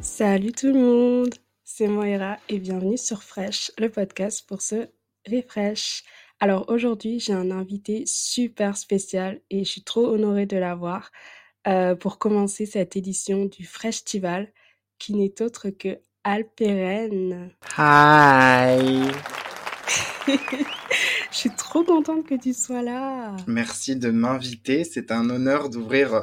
Salut tout le monde, c'est Moira et bienvenue sur Fresh, le podcast pour se refresh. Alors aujourd'hui, j'ai un invité super spécial et je suis trop honorée de l'avoir euh, pour commencer cette édition du Freshtival qui n'est autre que Alperen. Hi Je suis trop contente que tu sois là. Merci de m'inviter. C'est un honneur d'ouvrir euh,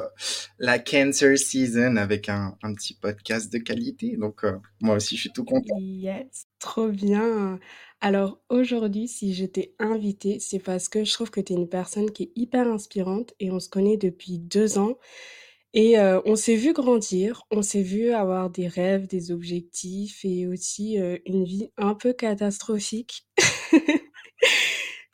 la Cancer Season avec un, un petit podcast de qualité. Donc, euh, moi aussi, je suis tout content. Yes, trop bien. Alors aujourd'hui, si je t'ai invité, c'est parce que je trouve que tu es une personne qui est hyper inspirante et on se connaît depuis deux ans. Et euh, on s'est vu grandir, on s'est vu avoir des rêves, des objectifs et aussi euh, une vie un peu catastrophique.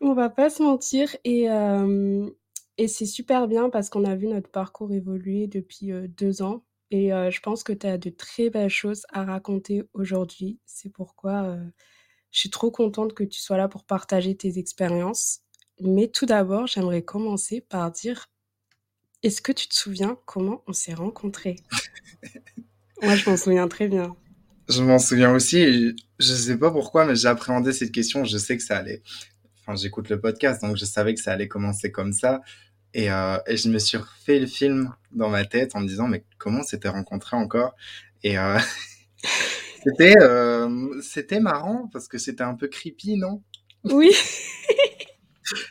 On va pas se mentir et, euh, et c'est super bien parce qu'on a vu notre parcours évoluer depuis euh, deux ans et euh, je pense que tu as de très belles choses à raconter aujourd'hui. C'est pourquoi euh, je suis trop contente que tu sois là pour partager tes expériences. Mais tout d'abord, j'aimerais commencer par dire, est-ce que tu te souviens comment on s'est rencontrés? Moi, je m'en souviens très bien. Je m'en souviens aussi. Et je sais pas pourquoi, mais j'ai appréhendé cette question. Je sais que ça allait. Enfin, j'écoute le podcast, donc je savais que ça allait commencer comme ça. Et, euh, et je me suis refait le film dans ma tête en me disant, mais comment on s'était rencontrés encore? Et euh, c'était euh, c'était marrant parce que c'était un peu creepy, non? Oui.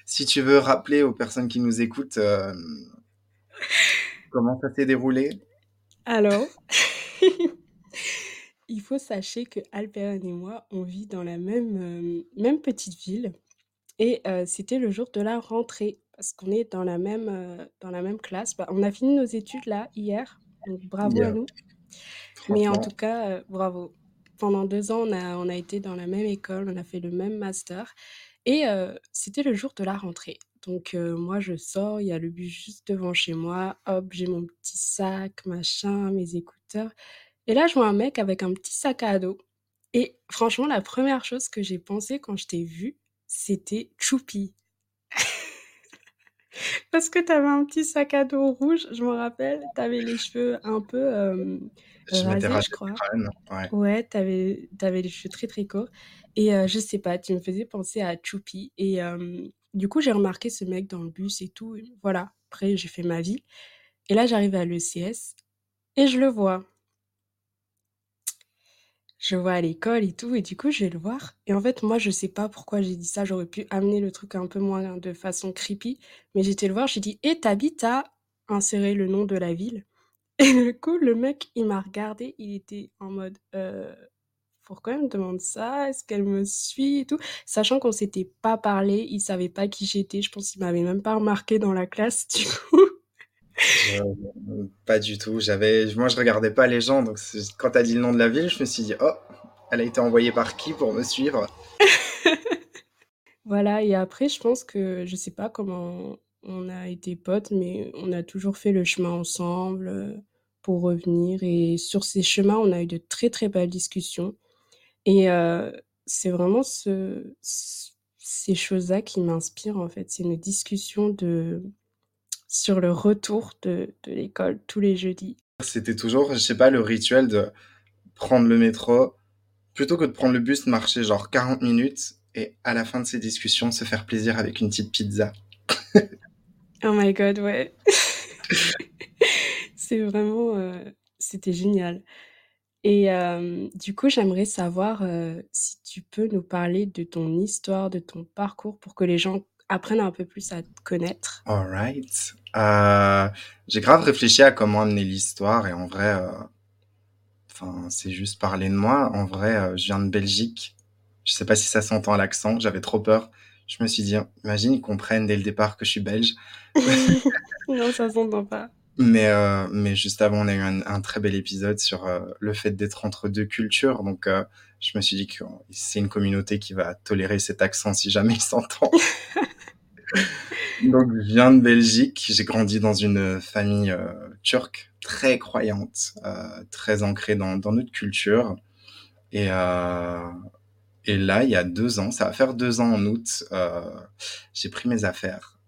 Si tu veux rappeler aux personnes qui nous écoutent comment ça s'est déroulé? Alors, il faut sachez que Alperen et moi, on vit dans la même, même petite ville. Et c'était le jour de la rentrée, parce qu'on est dans la même, dans la même classe. Bah, on a fini nos études là, hier, donc bravo à nous. Mais en tout franchement. cas, bravo. Pendant deux ans, on a, on a été dans la même école, on a fait le même master. Et c'était le jour de la rentrée. Donc moi, je sors, il y a le bus juste devant chez moi. Hop, j'ai mon petit sac, machin, mes écouteurs. Et là, je vois un mec avec un petit sac à dos. Et franchement, la première chose que j'ai pensé quand je t'ai vu, c'était Choupi. Parce que tu avais un petit sac à dos rouge, je me rappelle. Tu avais les cheveux un peu euh, Je m'étais rasés, rasé je crois. crâne. Ouais. Ouais, tu avais, les cheveux très très courts. Et euh, je sais pas, tu me faisais penser à Choupi. Et euh, du coup, j'ai remarqué ce mec dans le bus et tout. et voilà, après, j'ai fait ma vie. Et là, j'arrive à l'ECS et je le vois. Je vois à l'école et tout. Et du coup, je vais le voir. Et en fait, moi, je sais pas pourquoi j'ai dit ça. J'aurais pu amener le truc un peu moins de façon creepy. Mais j'étais le voir, j'ai dit, et t'habites à? Insérer le nom de la ville. Et du coup, le mec, il m'a regardé, il était en mode euh, pourquoi elle me demande ça? Est-ce qu'elle me suit et tout? Sachant qu'on s'était pas parlé, il savait pas qui j'étais, je pense qu'il m'avait même pas remarqué dans la classe, du coup. Je- pas du tout. J'avais, moi, je regardais pas les gens. Donc, quand t'as dit le nom de la ville, je me suis dit, oh, elle a été envoyée par qui pour me suivre? Voilà, et après, je pense que je sais pas comment on a été potes, mais on a toujours fait le chemin ensemble euh, pour revenir. Et sur ces chemins, on a eu de très très belles discussions. Et euh, c'est vraiment ce, ce- ces choses-là qui m'inspirent en fait. C'est une discussion de, sur le retour de, de l'école tous les jeudis. C'était toujours, je sais pas, le rituel de prendre le métro, plutôt que de prendre le bus, marcher genre 40 minutes et à la fin de ces discussions, se faire plaisir avec une petite pizza. Oh my god, ouais. C'est vraiment, euh, c'était génial. Et euh, du coup, j'aimerais savoir euh, si tu peux nous parler de ton histoire, de ton parcours, pour que les gens apprennent un peu plus à te connaître. Alright. Euh, j'ai grave réfléchi à comment amener l'histoire et en vrai, euh, enfin, c'est juste parler de moi. En vrai, euh, je viens de Belgique. Je sais pas si ça s'entend à l'accent. J'avais trop peur. Je me suis dit, imagine, ils comprennent dès le départ que je suis belge. Non, ça s'entend pas. Mais, euh, mais juste avant, on a eu un, un très bel épisode sur euh, le fait d'être entre deux cultures. Donc, euh, je me suis dit que c'est une communauté qui va tolérer cet accent si jamais il s'entend. Donc, je viens de Belgique. J'ai grandi dans une famille euh, turque très croyante, euh, très ancrée dans, dans notre culture. Et, euh, et là, il y a deux ans, ça va faire deux ans en août, euh, j'ai pris mes affaires.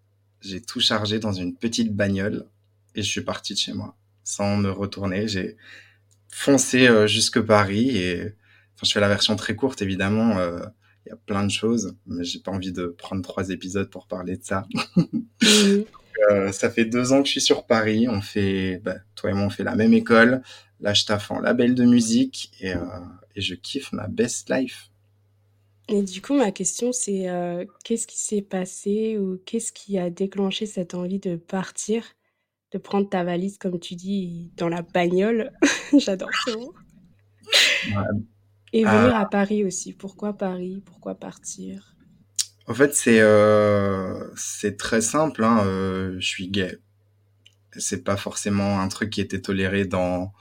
J'ai tout chargé dans une petite bagnole et je suis parti de chez moi sans me retourner. J'ai foncé euh, jusque Paris et enfin, je fais la version très courte évidemment. Euh, Il y a plein de choses, mais j'ai pas envie de prendre trois épisodes pour parler de ça. Mmh Euh, ça fait deux ans que je suis sur Paris. On fait, bah, toi et moi, on fait la même école. Là, je taffe en label de musique et, euh, et je kiffe ma best life. et du coup, ma question, c'est, heu, qu'est-ce qui s'est passé ou qu'est-ce qui a déclenché cette envie de partir, de prendre ta valise, comme tu dis, dans la bagnole? J'adore ce mot Ouais. Et Euh, venir à Paris aussi. Pourquoi Paris? Pourquoi partir? en fait, c'est euh, c'est très simple. Hein. euh, je suis gay. C'est pas forcément un truc qui était toléré dans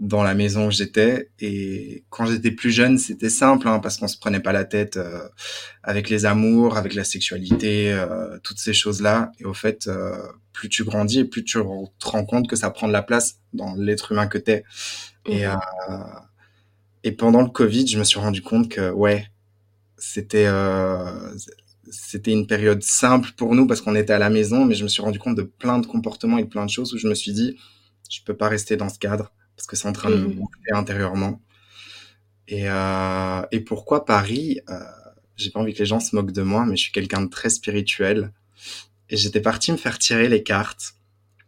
dans la maison où j'étais. Et quand j'étais plus jeune, c'était simple, hein, parce qu'on se prenait pas la tête euh, avec les amours, avec la sexualité, euh, toutes ces choses-là. Et au fait, euh, plus tu grandis et plus tu te rends compte que ça prend de la place dans l'être humain que t'es. Et, euh, Mmh et pendant le Covid, je me suis rendu compte que, ouais, c'était euh, c'était une période simple pour nous parce qu'on était à la maison, mais je me suis rendu compte de plein de comportements et plein de choses où je me suis dit, je peux pas rester dans ce cadre parce que c'est en train de me bouffer intérieurement. Et, euh, et pourquoi Paris euh, J'ai pas envie que les gens se moquent de moi, mais je suis quelqu'un de très spirituel. Et j'étais parti me faire tirer les cartes.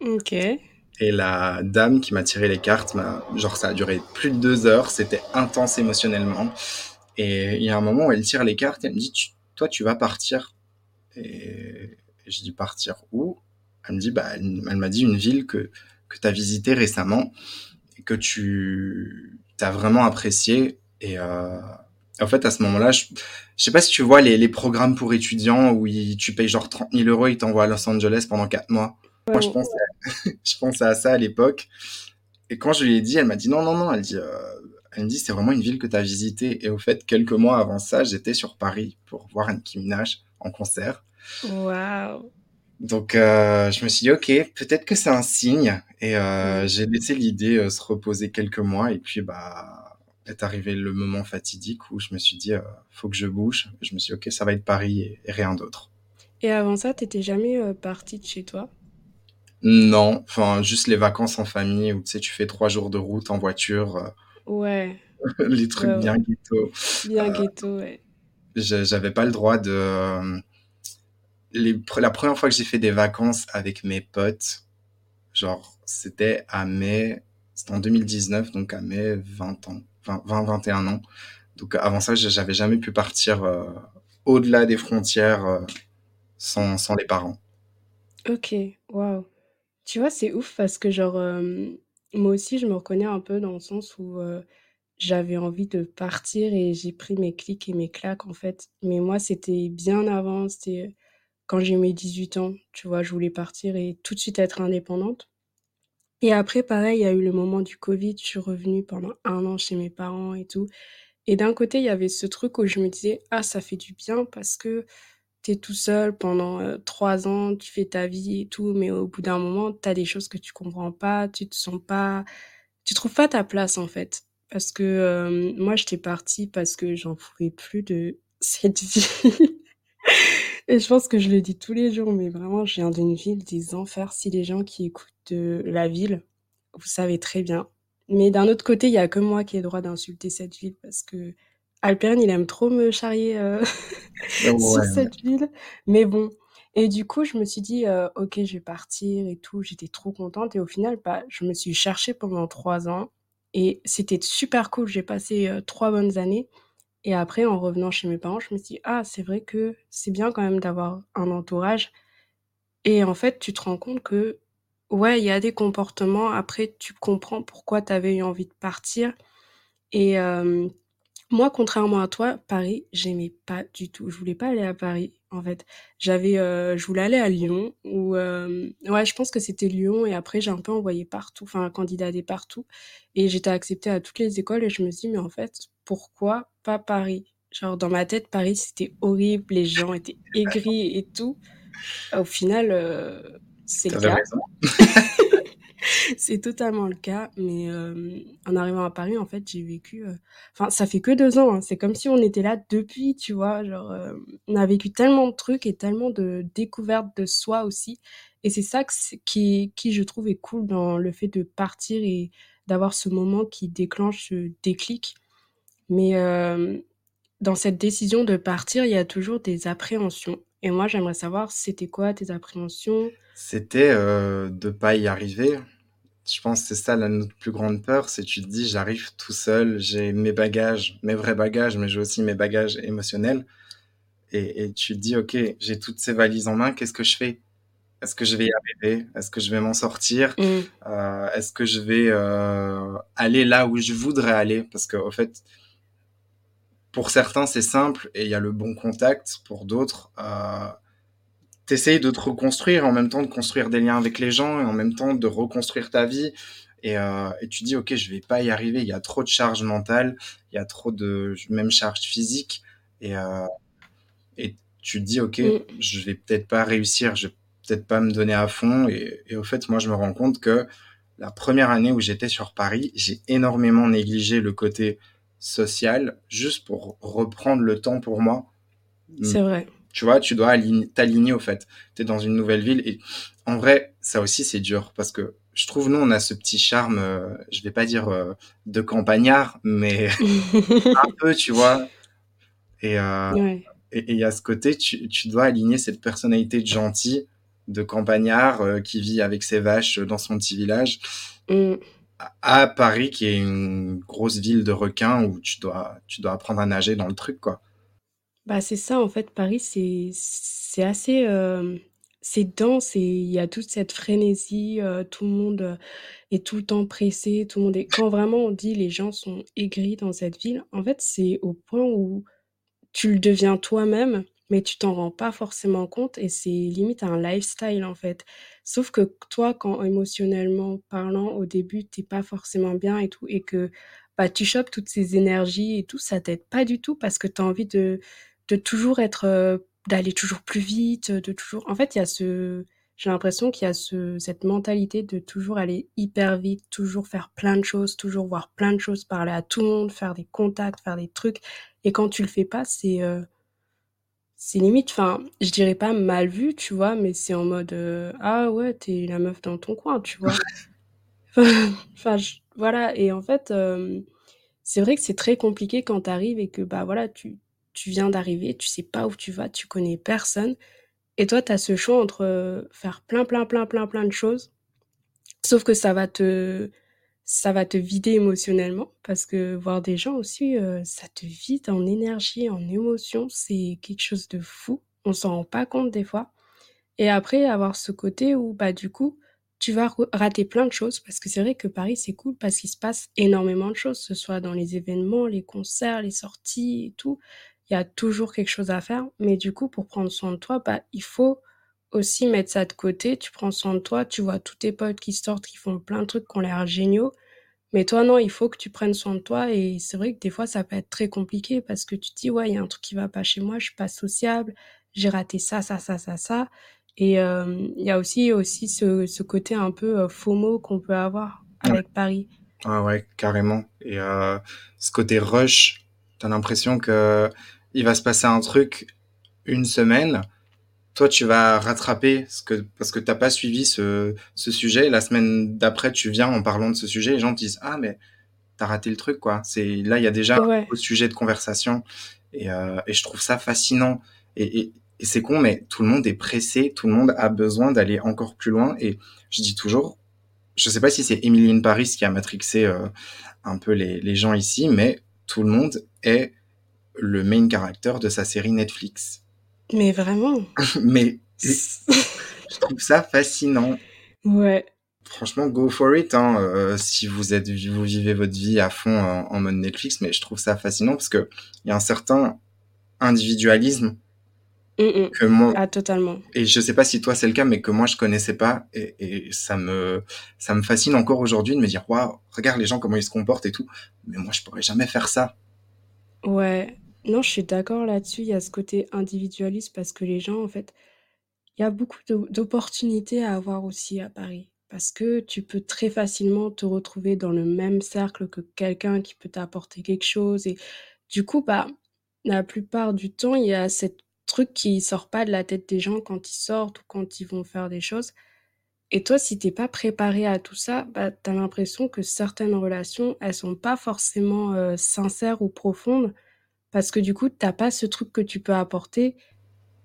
OK. Et la dame qui m'a tiré les cartes, m'a- genre ça a duré plus de deux heures, c'était intense émotionnellement. Et il y a un moment où elle tire les cartes, elle me dit, Tu- toi tu vas partir. Et, et je dis partir où? Elle me dit, bah, elle, m'a dit une ville que, que tu as visitée récemment et que tu as vraiment apprécié. Et euh, en fait, à ce moment-là, je, je sais pas si tu vois les, les programmes pour étudiants où tu payes genre 30 000 euros, ils t'envoient à Los Angeles pendant quatre mois. Moi, je pense je pensais à ça à l'époque. Et quand je lui ai dit, elle m'a dit non, non, non. Elle, dit, euh, elle me dit, c'est vraiment une ville que tu as visitée. Et au fait, quelques mois avant ça, j'étais sur Paris pour voir Nicki Minaj en concert. waouh! Donc, euh, je me suis dit, ok, peut-être que c'est un signe. Et euh, Mmh. j'ai laissé l'idée euh, se reposer quelques mois. Et puis, bah, est arrivé le moment fatidique où je me suis dit, faut que je bouge. Je me suis dit, ok, ça va être Paris et, et rien d'autre. Et avant ça, t'étais jamais, heu, partie de chez toi? Non, enfin, juste les vacances en famille où tu sais, tu fais trois jours de route en voiture. euh, Ouais, les ouais, trucs bien ouais. ghetto. Bien Euh, ghetto, ouais. j'avais pas le droit de. euh, Les, la première fois que j'ai fait des vacances avec mes potes, genre, c'était à mai. C'était en 2019, donc à mai 20 ans. 20, 20, 21 ans. Donc avant ça, j'avais jamais pu partir euh, au-delà des frontières euh, sans, sans les parents. OK, waouh. Tu vois, c'est ouf parce que genre, moi aussi je me reconnais un peu dans le sens où, j'avais envie de partir et j'ai pris mes clics et mes claques en fait. Mais moi, c'était bien avant, c'était, quand j'ai mes 18 ans, tu vois? Je voulais partir et tout de suite être indépendante. Et après pareil, il y a eu le moment du covid, je suis revenue pendant un an chez mes parents et tout. Et d'un côté, il y avait ce truc où je me disais: «Ah ça fait du bien parce que tout seul pendant, 3 ans, tu fais ta vie et tout», mais au bout d'un moment, tu as des choses que tu comprends pas, tu te sens pas tu trouves pas ta place, en fait. Parce que, hem, moi, j'étais partie parce que j'en pouvais plus de cette vie et je pense que je le dis tous les jours, mais vraiment, je viens d'une ville des enfers. Si les gens qui écoutent de la ville, vous savez très bien. Mais d'un autre côté, il y a que moi qui ai le droit d'insulter cette ville parce qu'Alperne, il aime trop me charrier, heu, Ouais, sur ouais. cette ville. Mais bon et du coup, je me suis dit, heu: «OK, je vais partir et tout». J'étais trop contente et au final, bah, je me suis cherchée pendant 3 ans et c'était super cool. J'ai passé, heu, 3 bonnes années et après, en revenant chez mes parents, je me suis dit: «Ah, c'est vrai que c'est bien quand même d'avoir un entourage» et en fait, tu te rends compte que, ouais, il y a des comportements, après tu comprends pourquoi tu avais eu envie de partir et hem, moi, contrairement à toi, Paris, j'aimais pas du tout. Je voulais pas aller à Paris, en fait. J'avais, heu, je voulais aller à Lyon ou hem, ouais, je pense que c'était Lyon et après j'ai un peu envoyé partout, enfin candidaté partout et j'étais acceptée à toutes les écoles et je me suis dit: «Mais en fait, pourquoi pas Paris?» genre dans ma tête, Paris, c'était horrible, les gens étaient aigris et tout. Au final, heu, c'est le cas. C'est totalement le cas, mais hem, en arrivant à Paris, en fait, j'ai vécu, heu enfin, ça fait que 2 ans, hein. C'est comme si on était là depuis, tu vois? Genre, hem, on a vécu tellement de trucs et tellement de découvertes de soi aussi et c'est ça qui qui je trouve est cool dans le fait de partir et d'avoir ce moment qui déclenche ce déclic. Mais, dans cette décision de partir, il y a toujours des appréhensions et moi j'aimerais savoir c'était quoi tes appréhensions? C'était, de pas y arriver. Je pense c'est ça la notre plus grande peur, c'est tu te dis: «J'arrive tout seul, j'ai mes bagages, mes vrais bagages, mais j'ai aussi mes bagages émotionnels» et et tu te dis: «OK, j'ai toutes ces valises en main, qu'est-ce que je fais? Est-ce que je vais y arriver? Est-ce que je vais m'en sortir? Mmh. Heu, est-ce que je vais, heu, aller là où je voudrais aller?» parce qu'au fait pour certains, c'est simple et il y a le bon contact. Pour d'autres, heu, tu essayes de te reconstruire, en même temps de construire des liens avec les gens et en même temps de reconstruire ta vie et heu et tu dis: «OK, je vais pas y arriver, il y a trop de charge mentale, il y a trop de même charge physique» et heu et tu te dis: «OK, Mmh. je vais peut-être pas réussir, je vais peut-être pas me donner à fond» et et au fait, moi, je me rends compte que la première année où j'étais sur Paris, j'ai énormément négligé le côté social, juste pour reprendre le temps pour moi. C'est vrai. Tu vois, tu dois align t'aligner, au fait. Tu es dans une nouvelle ville et en vrai, ça aussi, c'est dur parce que je trouve, nous, on a ce petit charme, heu, je vais pas dire, heu, de campagnard, mais un peu, tu vois? Et Ouais. et et il y a ce côté, tu tu dois aligner cette personnalité de gentil, de campagnard, heu, qui vit avec ses vaches, dans son petit village à à Paris qui est une grosse ville de requins où tu dois tu dois apprendre à nager dans le truc, quoi. Bah, c'est ça, en fait, Paris, c'est c'est assez, hem, c'est dense et il y a toute cette frénésie, heu, tout le monde, heu, est tout le temps pressé, tout le monde est quand vraiment on dit: «Les gens sont aigris dans cette ville», en fait, c'est au point où tu le deviens toi-même, mais tu t'en rends pas forcément compte et c'est limite un lifestyle, en fait. Sauf que toi, quand émotionnellement parlant, au début, tu es pas forcément bien et tout et que, bah, tu chopes toutes ces énergies et tout, ça t'aide pas du tout parce que tu as envie de de toujours être, heu, d'aller toujours plus vite, de toujours en fait, il y a ce j'ai l'impression qu'il y a ce cette mentalité de toujours aller hyper vite, toujours faire plein de choses, toujours voir plein de choses, parler à tout le monde, faire des contacts, faire des trucs et quand tu le fais pas, c'est, heu c'est limite, enfin, je dirais pas mal vu, tu vois? Mais c'est en mode, heu: «Ah ouais, tu es la meuf dans ton coin», tu vois? Enfin voilà et en fait, hem, c'est vrai que c'est très compliqué quand tu arrives et que, bah, voilà, tu tu viens d'arriver, tu sais pas où tu vas, tu connais personne. Et toi, tu as ce choix entre, heu, faire plein, plein, plein, plein, plein de choses, sauf que ça va te ça va te vider émotionnellement parce que voir des gens aussi, heu, ça te vide en énergie, en émotions, c'est quelque chose de fou. On s'en rend pas compte des fois. Et après avoir ce côté où, bah, du coup, tu vas rater plein de choses parce que c'est vrai que Paris, c'est cool parce qu'il se passe énormément de choses, que ce soit dans les événements, les concerts, les sorties et tout. Il y a toujours quelque chose à faire, mais du coup, pour prendre soin de toi, bah, il faut aussi mettre ça de côté. Tu prends soin de toi, tu vois tous tes potes qui sortent, qui font plein de trucs qui ont l'air géniaux, mais toi, non, il faut que tu prennes soin de toi et c'est vrai que des fois, ça peut être très compliqué parce que tu te dis: «Ouais, il y a un truc qui va pas chez moi, je suis pas sociable, j'ai raté ça, ça, ça, ça, ça» et hem, il y a aussi aussi ce ce côté un peu, heu, FOMO qu'on peut avoir Ouais. avec Paris. Ah ouais, carrément et heu, ce côté rush, tu as l'impression qu'il va se passer un truc une semaine, toi, tu vas rattraper ce que parce que tu as pas suivi ce ce sujet. La semaine d'après, tu viens en parlant de ce sujet, les gens te disent: «Ah mais tu as raté le truc, quoi». C'est là, il y a déjà un Ouais. nouveau sujet de conversation et heu et je trouve ça fascinant et et et c'est con, mais tout le monde est pressé, tout le monde a besoin d'aller encore plus loin et je dis toujours je sais pas si c'est Emily in Paris qui a matrixé, heu, un peu les les gens ici, mais tout le monde est le main character de sa série Netflix. Mais vraiment? Mais je trouve ça fascinant. Ouais. Franchement, go for it, hein, heu, si vous êtes vous vivez votre vie à fond en en mode Netflix, mais je trouve ça fascinant parce qu'il y a un certain individualisme Mmh mh. que moi Ah totalement. et je sais pas si toi c'est le cas, mais que moi je connaissais pas et et ça me ça me fascine encore aujourd'hui de me dire: «Waouh, regarde les gens comment ils se comportent et tout, mais moi je pourrais jamais faire ça». Ouais. Non, je suis d'accord là-dessus, il y a ce côté individualiste parce que les gens, en fait il y a beaucoup d'o d'opportunités à avoir aussi à Paris. Parce que tu peux très facilement te retrouver dans le même cercle que quelqu'un qui peut t'apporter quelque chose et du coup, bah, la plupart du temps, il y a cette truc qui sort pas de la tête des gens quand ils sortent ou quand ils vont faire des choses. Et toi, si tu es pas préparé à tout ça, bah, tu as l'impression que certaines relations, elles sont pas forcément, heu, sincères ou profondes parce que du coup, tu as pas ce truc que tu peux apporter.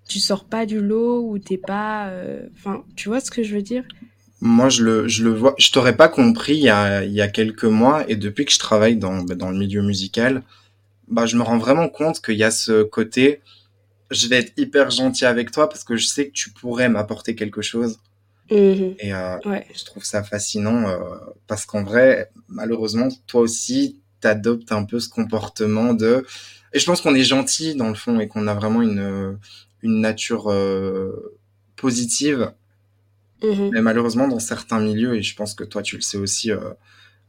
Tu sors pas du lot ou tu es pas, heu enfin, tu vois ce que je veux dire? Moi, je le, je le vois. Je t'aurais pas compris il y a, il y a quelques mois, et depuis que je travaille dans, bah, dans le milieu musical, bah, je me rends vraiment compte qu'il y a ce côté, je vais être hyper gentil avec toi parce que je sais que tu pourrais m'apporter quelque chose. Mmh Et euh, Ouais. je trouve ça fascinant euh, parce qu'en vrai, malheureusement, toi aussi, t'adoptes un peu ce comportement de. Et je pense qu'on est gentil dans le fond et qu'on a vraiment une, une nature euh, positive. Mmh Mais malheureusement, dans certains milieux, et je pense que toi, tu le sais aussi euh,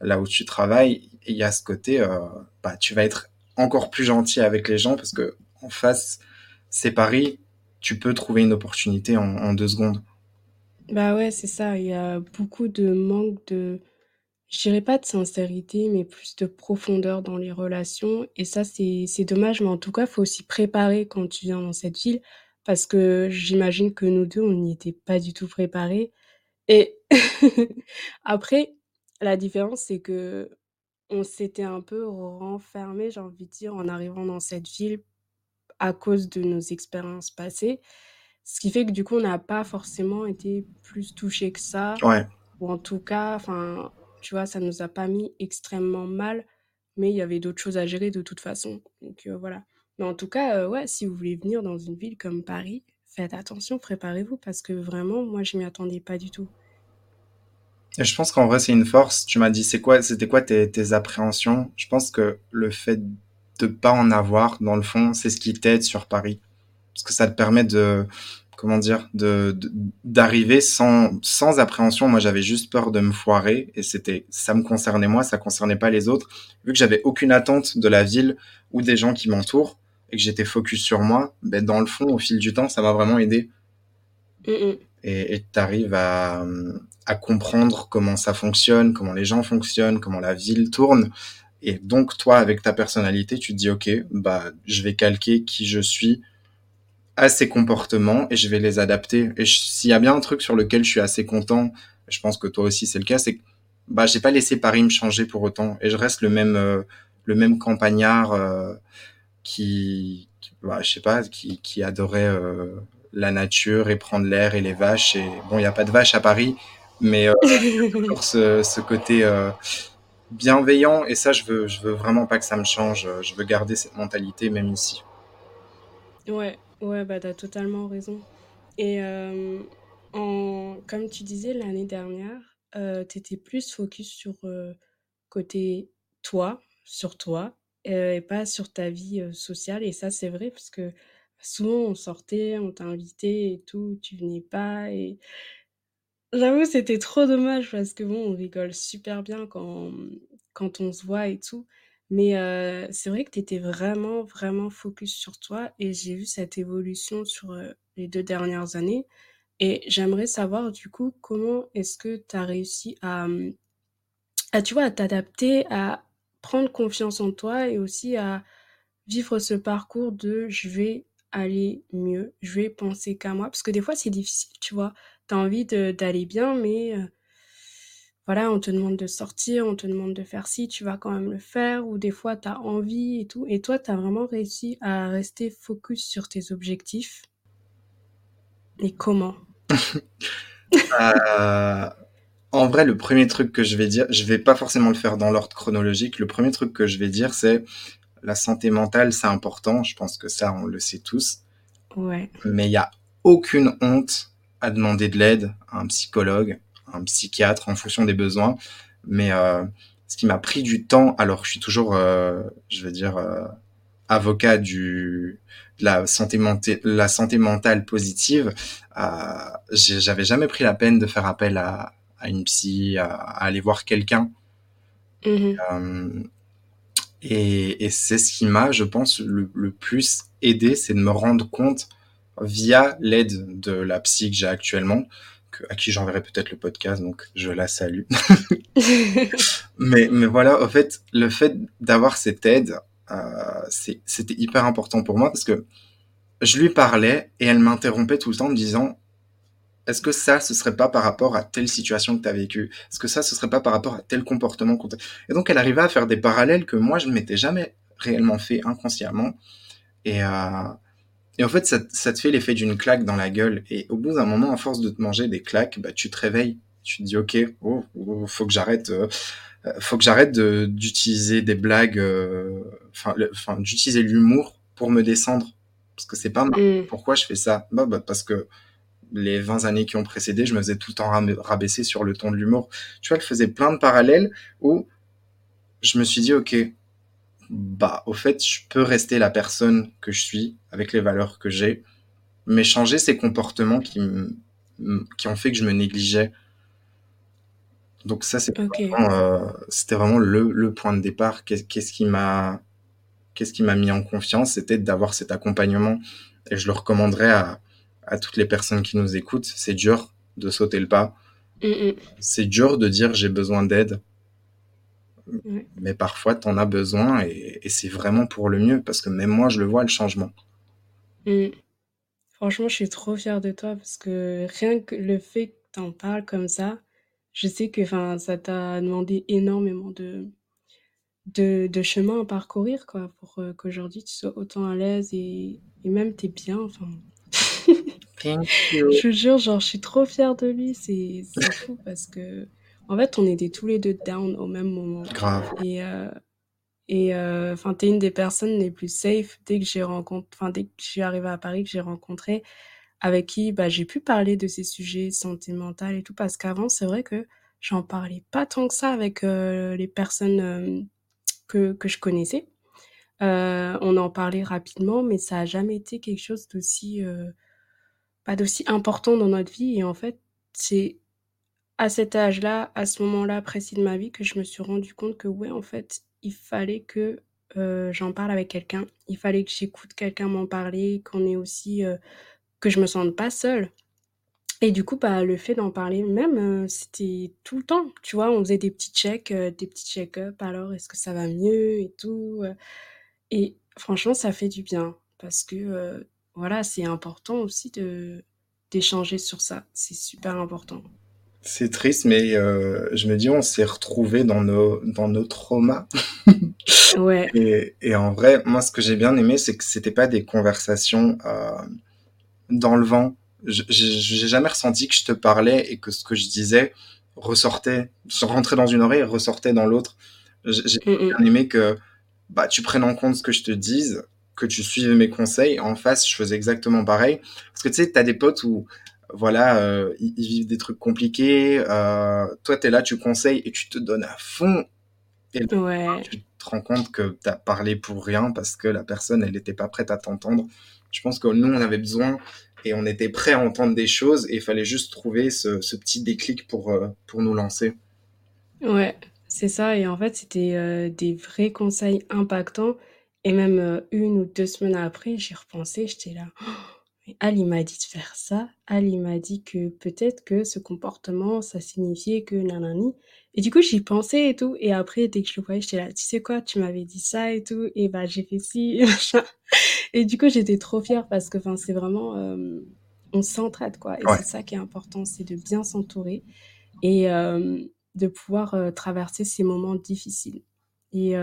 là où tu travailles, il y a ce côté, euh, bah, tu vas être encore plus gentil avec les gens parce que en face, c'est Paris, tu peux trouver une opportunité en, en deux secondes. Bah, ouais, c'est ça, il y a beaucoup de manque de je dirais pas de sincérité, mais plus de profondeur dans les relations et ça, c'est c'est dommage, mais en tout cas, faut aussi préparer quand tu viens dans cette ville parce que j'imagine que nous 2 on n'y était pas du tout préparés et après, la différence, c'est que on s'était un peu renfermés, j'ai envie de dire, en arrivant dans cette ville à cause de nos expériences passées. Ce qui fait que du coup, on n'a pas forcément été plus touchés que ça Ouais. ou en tout cas, enfin, tu vois, ça nous a pas mis extrêmement mal, mais il y avait d'autres choses à gérer de toute façon. Donc heu, voilà. Mais en tout cas, heu, ouais, si vous voulez venir dans une ville comme Paris, faites attention, préparez-vous parce que vraiment, moi, je m'y attendais pas du tout. Et je pense qu'en vrai, c'est une force. Tu m'as dit, c'est quoi, c'était quoi tes, tes appréhensions? Je pense que le fait de pas en avoir, dans le fond, c'est ce qui t'aide sur Paris. Parce que ça te permet de, comment dire, de, d'arriver sans, sans appréhension. Moi, j'avais juste peur de me foirer et c'était, ça me concernait moi, ça concernait pas les autres. Vu que j'avais aucune attente de la ville ou des gens qui m'entourent et que j'étais focus sur moi, ben, dans le fond, au fil du temps, ça m'a vraiment aidé. Mmh mh. Et tu arrives à, à comprendre comment ça fonctionne, comment les gens fonctionnent, comment la ville tourne. Et donc, toi, avec ta personnalité, tu te dis, OK, bah, je vais calquer qui je suis à ces comportements et je vais les adapter. Et s'il y a bien un truc sur lequel je suis assez content, je pense que toi aussi c'est le cas, c'est que bah j'ai pas laissé Paris me changer pour autant et je reste le même euh, le même campagnard euh, qui, qui bah, je sais pas, qui, qui adorait euh, la nature et prendre l'air et les vaches. Et bon, il y a pas de vaches à Paris, mais euh, toujours ce, ce côté euh, bienveillant et ça, je veux je veux vraiment pas que ça me change. Je veux garder cette mentalité même ici. Ouais, ouais, bah, tu as totalement raison et hem, en comme tu disais l'année dernière, heu, tu étais plus focus sur, heu, côté toi, sur toi, heu et pas sur ta vie, sociale et ça, c'est vrai parce que souvent on sortait, on t'invitait et tout, tu venais pas et J'avoue, c'était trop dommage parce que bon, on rigole super bien quand, quand on se voit et tout. Mais c'est vrai que tu étais vraiment, vraiment focus sur toi et j'ai vu cette évolution sur, les 2 dernières années et j'aimerais savoir du coup, comment est-ce que tu as réussi à, mmh, à tu vois, à t'adapter, à prendre confiance en toi et aussi à vivre ce parcours de: «Je vais aller mieux, je vais penser qu'à moi». Parce que des fois, c'est difficile, tu vois? Tu as envie d'aller bien, mais voilà, on te demande de sortir, on te demande de faire ci, tu vas quand même le faire ou des fois tu as envie et tout et toi, tu as vraiment réussi à rester focus sur tes objectifs et comment? Euh, en vrai, le premier truc que je vais dire, je vais pas forcément le faire dans l'ordre chronologique. Le premier truc que je vais dire, c'est la santé mentale, c'est important. Je pense que ça, on le sait tous. Ouais. Mais il y a aucune honte à demander de l'aide à un psychologue, un psychiatre, en fonction des besoins. Mais euh, ce qui m'a pris du temps, alors je suis toujours, euh, je vais dire, euh, avocat du de la santé mentale, la santé mentale positive, euh, j'avais jamais pris la peine de faire appel à, à une psy, à, à aller voir quelqu'un. Mmh Euh, et, et c'est ce qui m'a, je pense, le, le plus aidé, c'est de me rendre compte via l'aide de la psy que j'ai actuellement, à qui j'enverrai peut-être le podcast, donc je la salue. mais, mais voilà, en fait, le fait d'avoir cette aide, euh, c'était hyper important pour moi parce que je lui parlais et elle m'interrompait tout le temps en me disant est-ce que ça, ce serait pas par rapport à telle situation que tu as vécue? Est-ce que ça, ce serait pas par rapport à tel comportement qu'on Et donc, elle arrivait à faire des parallèles que moi, je ne m'étais jamais réellement fait inconsciemment. Et, euh, et en fait, ça, ça te fait l'effet d'une claque dans la gueule. Et au bout d'un moment, à force de te manger des claques, bah, tu te réveilles. Tu te dis, OK, oh, oh faut que j'arrête. Euh, faut que j'arrête d'utiliser des blagues, euh, enfin, d'utiliser l'humour pour me descendre, parce que c'est pas mal. Mm. Pourquoi je fais ça bah, bah, parce que les 20 années qui ont précédé, je me faisais tout le temps rabaisser sur le ton de l'humour. Tu vois, elle faisait plein de parallèles où je me suis dit, ok, bah, au fait, je peux rester la personne que je suis avec les valeurs que j'ai, mais changer ces comportements qui, qui ont fait que je me négligeais. Donc ça, vraiment, euh, c'était vraiment le, le, point de départ. Qu'est-ce qui m'a, qu'est-ce qui m'a mis en confiance, c'était d'avoir cet accompagnement. Et je le recommanderais à, à toutes les personnes qui nous écoutent. C'est dur de sauter le pas. Mm, mm. C'est dur de dire j'ai besoin d'aide. Mais parfois, tu en as besoin et, c'est vraiment pour le mieux parce que même moi, je le vois, le changement. Mm. Franchement, je suis trop fière de toi parce que rien que le fait que tu en parles comme ça, je sais que ça t'a demandé énormément de, de, de, chemin à parcourir quoi, pour euh, qu'aujourd'hui tu sois autant à l'aise et, et même tu es bien. Enfin, je te jure, genre, je suis trop fière de lui. C'est fou parce que, en fait, on était tous les deux down au même moment. Grave. Et, euh, et euh, enfin, t'es une des personnes les plus safe dès que j'ai rencontré, enfin, dès que je suis arrivée à Paris, que j'ai rencontré, avec qui bah, j'ai pu parler de ces sujets santé mentale et tout. Parce qu'avant, c'est vrai que j'en parlais pas tant que ça avec euh, les personnes que, que je connaissais. on en parlait rapidement, mais ça a jamais été quelque chose d'aussi pas d'aussi important dans notre vie. Et en fait, c'est à cet âge-là, à ce moment-là précis de ma vie, que je me suis rendu compte que, ouais, en fait, il fallait que euh, j'en parle avec quelqu'un. Il fallait que j'écoute quelqu'un m'en parler, qu'on ait aussi. Euh, que je me sente pas seule. Et du coup, bah, le fait d'en parler, même, euh, c'était tout le temps. Tu vois, on faisait des petits checks, des petits check-up. Alors, est-ce que ça va mieux et tout. et franchement, ça fait du bien. Parce que voilà, c'est important aussi de d'échanger sur ça. C'est super important. C'est triste, mais euh, je me dis, on s'est retrouvés dans nos, dans nos traumas. ouais. Et, et, en vrai, moi, ce que j'ai bien aimé, c'est que c'était pas des conversations euh, dans le vent. J'ai jamais ressenti que je te parlais et que ce que je disais ressortait, rentrait dans une oreille et ressortait dans l'autre. J'ai mm, mm. bien aimé que bah, tu prennes en compte ce que je te dise que tu suives mes conseils. En face, je faisais exactement pareil. Parce que tu sais, tu as des potes où, voilà, euh, ils, vivent des trucs compliqués. Euh, toi, tu es là, tu conseilles et tu te donnes à fond. Et tu te rends compte que tu as parlé pour rien parce que la personne, elle n'était pas prête à t'entendre. Je pense que nous, on avait besoin et on était prêt à entendre des choses et il fallait juste trouver ce, ce petit déclic pour, euh, pour nous lancer. Ouais, c'est ça. Et en fait, c'était des vrais conseils impactants et même une ou deux semaines après, j'y repensé, j'étais là. «Oh, mais Ali m'a dit de faire ça. Ali m'a dit que peut-être que ce comportement, ça signifiait que nanani. Et du coup, j'y pensais et tout. Et après, dès que je le voyais, j'étais là, tu sais quoi, tu m'avais dit ça et tout. Et bah, j'ai fait ci, machin. Et du coup, j'étais trop fière parce que, enfin, c'est vraiment, euh, on s'entraide, quoi. Et c'est ça qui est important, c'est de bien s'entourer et euh, de pouvoir traverser ces moments difficiles. Et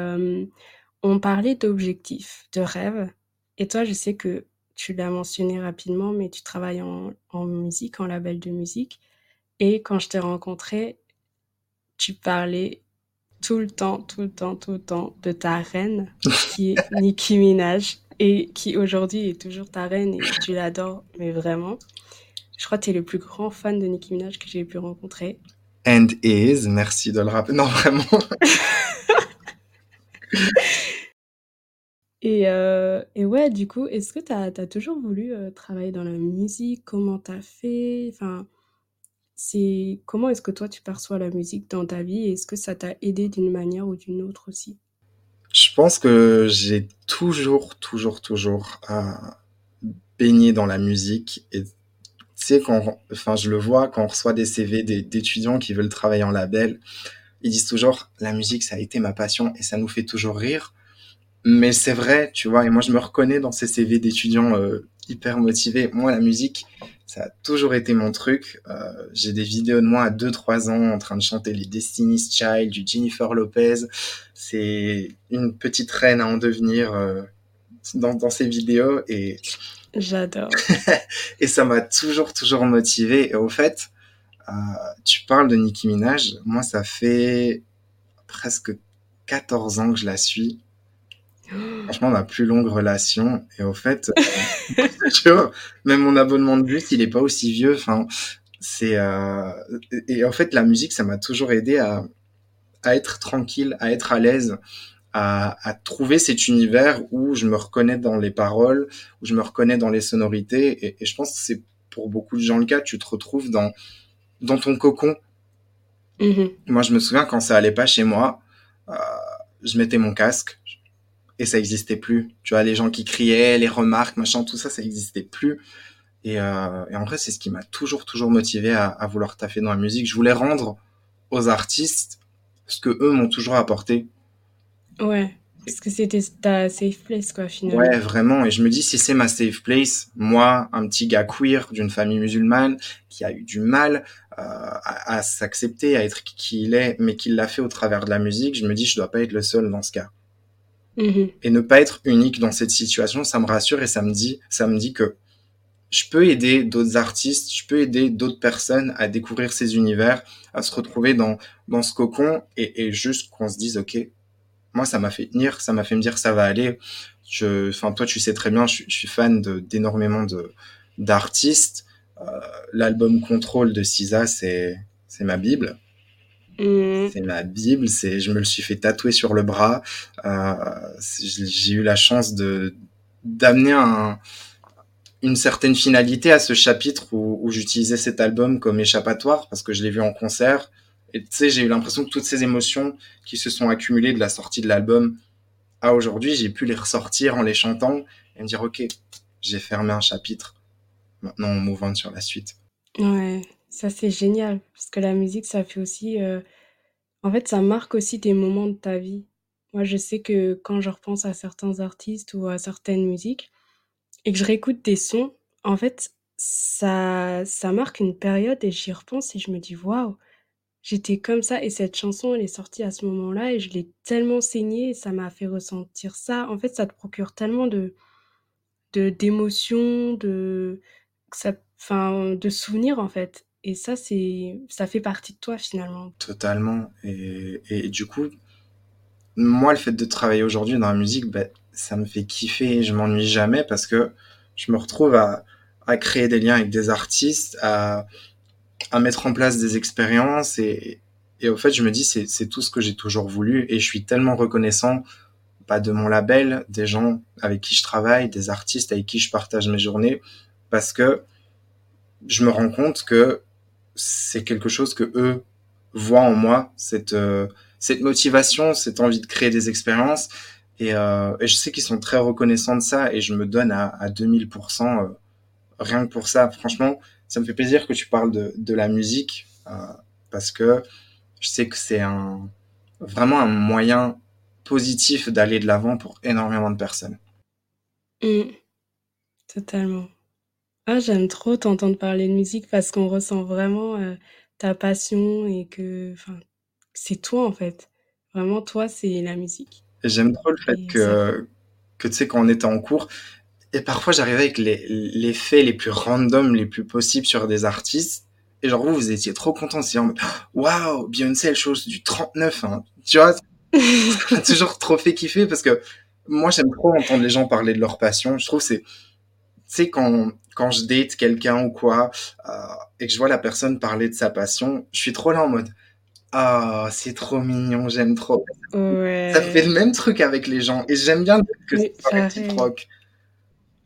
on parlait d'objectifs, de rêves. Et toi, je sais que tu l'as mentionné rapidement, mais tu travailles en, musique, en label de musique. Et quand je t'ai rencontré, tu parlais tout le temps, tout le temps, tout le temps de ta reine, qui est Nicki Minaj, et qui aujourd'hui est toujours ta reine, et tu l'adores, mais vraiment. Je crois que tu es le plus grand fan de Nicki Minaj que j'ai pu rencontrer. And is, merci de le rappeler. Non, vraiment. Et, euh, et ouais, du coup, est-ce que tu as, toujours voulu euh, travailler dans la musique? Comment tu as fait? Enfin, c'est comment est-ce que toi tu perçois la musique dans ta vie? Est-ce que ça t'a aidé d'une manière ou d'une autre aussi? Je pense que j'ai toujours, toujours, toujours euh, baigné dans la musique. Et tu sais, quand, enfin, je le vois quand on reçoit des CV d'étudiants qui veulent travailler en label, ils disent toujours la musique, ça a été ma passion et ça nous fait toujours rire. Mais c'est vrai, tu vois, et moi je me reconnais dans ces CV d'étudiants euh, hyper motivés. Moi, la musique, Ça a toujours été mon truc. Euh, j'ai des vidéos de moi à 2-3 ans en train de chanter les Destiny's Child, du Jennifer Lopez. C'est une petite reine à en devenir euh, dans, dans ces vidéos et J'adore. et ça m'a toujours, toujours motivé. Et au fait, euh, tu parles de Nicki Minaj. Moi, ça fait presque 14 ans que je la suis. Franchement, ma plus longue relation. Et au fait, euh, tu vois, même mon abonnement de bus, il est pas aussi vieux. Enfin, c'est euh... et en fait, la musique, ça m'a toujours aidé à à être tranquille, à être à l'aise, à, à, trouver cet univers où je me reconnais dans les paroles, où je me reconnais dans les sonorités. Et, et je pense que c'est pour beaucoup de gens le cas. Tu te retrouves dans dans ton cocon. Mmh. Moi, je me souviens quand ça allait pas chez moi, euh, je mettais mon casque et ça existait plus. Tu vois, les gens qui criaient, les remarques, machin, tout ça, ça existait plus. Et, euh, et en vrai, c'est ce qui m'a toujours, toujours motivé à, à, vouloir taffer dans la musique. Je voulais rendre aux artistes ce que eux m'ont toujours apporté. Ouais. Parce que c'était ta safe place, quoi, finalement. Ouais, vraiment. Et je me dis, si c'est ma safe place, moi, un petit gars queer d'une famille musulmane qui a eu du mal euh, à, à s'accepter, à être qui il est, mais qui l'a fait au travers de la musique, je me dis, je dois pas être le seul dans ce cas. Mmh. Et ne pas être unique dans cette situation, ça me rassure et ça me dit, ça me dit que je peux aider d'autres artistes, je peux aider d'autres personnes à découvrir ces univers, à se retrouver dans, dans ce cocon et, juste qu'on se dise, OK, moi, ça m'a fait tenir, ça m'a fait me dire, ça va aller. Je, enfin, toi, tu sais très bien, je, suis fan d'énormément d'artistes. Euh, l'album Contrôle de Sisa, c'est, c'est ma Bible. Mmh. C'est ma Bible, c'est, je me le suis fait tatouer sur le bras. Euh, j'ai eu la chance de, d'amener un, une certaine finalité à ce chapitre où, où j'utilisais cet album comme échappatoire parce que je l'ai vu en concert. Et tu sais, j'ai eu l'impression que toutes ces émotions qui se sont accumulées de la sortie de l'album à aujourd'hui, j'ai pu les ressortir en les chantant et me dire, OK, j'ai fermé un chapitre. Maintenant, on move on sur la suite. Ouais, ça c'est génial. Parce que la musique, ça fait aussi... Euh... En fait, ça marque aussi des moments de ta vie. Moi, je sais que quand je repense à certains artistes ou à certaines musiques, et que je réécoute des sons, en fait, ça, ça marque une période et j'y repense et je me dis waouh, j'étais comme ça et cette chanson elle est sortie à ce moment-là et je l'ai tellement saignée et ça m'a fait ressentir ça. En fait, ça te procure tellement de de d'émotions, de ça enfin de souvenirs en fait. Et ça c'est ça fait partie de toi finalement. Totalement. Et, et, du coup moi le fait de travailler aujourd'hui dans la musique ben ça me fait kiffer, je m'ennuie jamais parce que je me retrouve à, à créer des liens avec des artistes, à, à mettre en place des expériences. Et, et au fait je me dis c'est, c'est tout ce que j'ai toujours voulu. Et je suis tellement reconnaissant pas de mon label, des gens avec qui je travaille, des artistes avec qui je partage mes journées. Parce que je me rends compte que c'est quelque chose que eux voient en moi, cette, euh, cette motivation, cette envie de créer des expériences et, euh, et je sais qu'ils sont très reconnaissants de ça et je me donne à, à 2000% euh, rien que pour ça. Franchement, ça me fait plaisir que tu parles de, de la musique euh, parce que je sais que c'est un, vraiment un moyen positif d'aller de l'avant pour énormément de personnes. Mmh. Totalement. Ah, j'aime trop t'entendre parler de musique parce qu'on ressent vraiment euh, ta passion et que c'est toi en fait. Vraiment, toi, c'est la musique. J'aime trop le fait et que, que tu sais, quand on était en cours, et parfois j'arrivais avec les, les faits les plus random, les plus possibles sur des artistes, et genre vous, vous étiez trop contents, c'est en mode, waouh, Beyoncé, elle chose du 39, hein. Tu vois, toujours trop fait kiffer parce que moi, j'aime trop entendre les gens parler de leur passion. Je trouve c'est, tu sais, quand, quand je date quelqu'un ou quoi, euh, et que je vois la personne parler de sa passion, je suis trop là en mode, ah, oh, c'est trop mignon, j'aime trop. Ouais. Ça fait le même truc avec les gens. Et j'aime bien que c'est réciproque.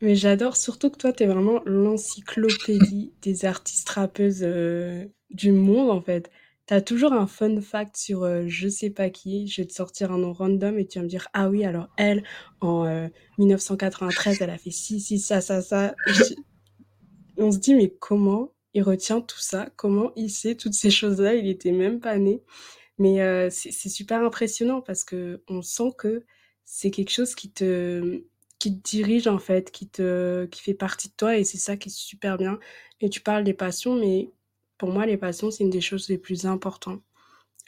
Mais j'adore surtout que toi, tu es vraiment l'encyclopédie des artistes rappeuses euh, du monde, en fait. Tu as toujours un fun fact sur euh, je sais pas qui. Je vais te sortir un nom random et tu vas me dire Ah oui, alors elle, en euh, 1993, elle a fait ci, ci, ça, ça, ça. On se dit Mais comment il retient tout ça? Comment il sait toutes ces choses-là? Il était même pas né. Mais euh, c'est super impressionnant parce que on sent que c'est quelque chose qui te qui te dirige en fait, qui te qui fait partie de toi et c'est ça qui est super bien et tu parles des passions mais pour moi les passions, c'est une des choses les plus importantes.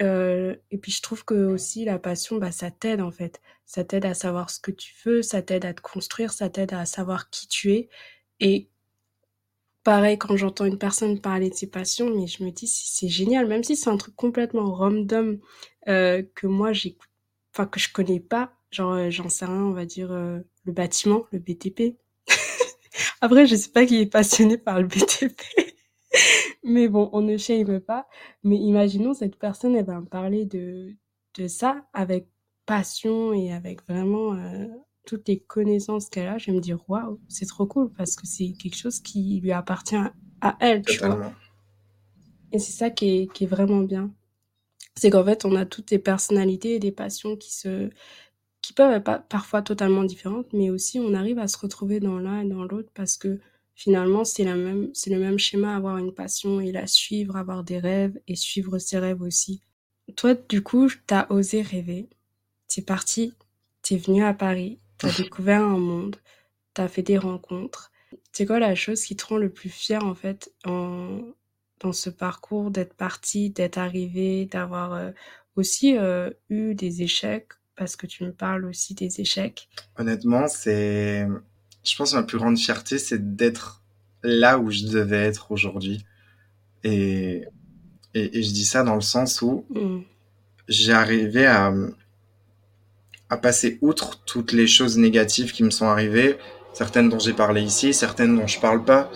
Heu et puis je trouve que aussi la passion, bah, ça t'aide en fait. Ça t'aide à savoir ce que tu veux, ça t'aide à te construire, ça t'aide à savoir qui tu es et pareil quand j'entends une personne parler de ses passions, mais je me dis: «C'est génial», même si c'est un truc complètement random, heu, que moi j'écoute enfin que je connais pas, genre, heu, j'en sais rien, on va dire, heu, le bâtiment, le BTP. Après je sais pas qui est passionné par le BTP, mais bon, on ne shame pas. Mais imaginons cette personne, elle va me parler de de ça avec passion et avec vraiment, heu, toutes les connaissances qu'elle a. Je vais me dire: «Waouh, c'est trop cool» parce que c'est quelque chose qui lui appartient à elle, tu vois? Totalement. Et c'est ça qui est qui est vraiment bien. C'est qu'en fait, on a toutes des personnalités et des passions qui se qui peuvent être parfois totalement différentes, mais aussi on arrive à se retrouver dans l'un et dans l'autre parce que finalement c'est la même c'est le même schéma, avoir une passion et la suivre, avoir des rêves et suivre ses rêves aussi. Toi, du coup, tu as osé rêver. Tu es parti, tu es venu à Paris, tu as découvert un monde, tu as fait des rencontres. C'est quoi la chose qui te rend le plus fier en fait en dans ce parcours d'être parti, d'être arrivé, d'avoir, heu, aussi, heu, eu des échecs? Parce que tu me parles aussi des échecs. Honnêtement, c'est je pense ma plus grande fierté, c'est d'être là où je devais être aujourd'hui et et et je dis ça dans le sens où Mmh. j'ai arrivé à, à passer outre toutes les choses négatives qui me sont arrivées, certaines dont j'ai parlé ici, certaines dont je parle pas,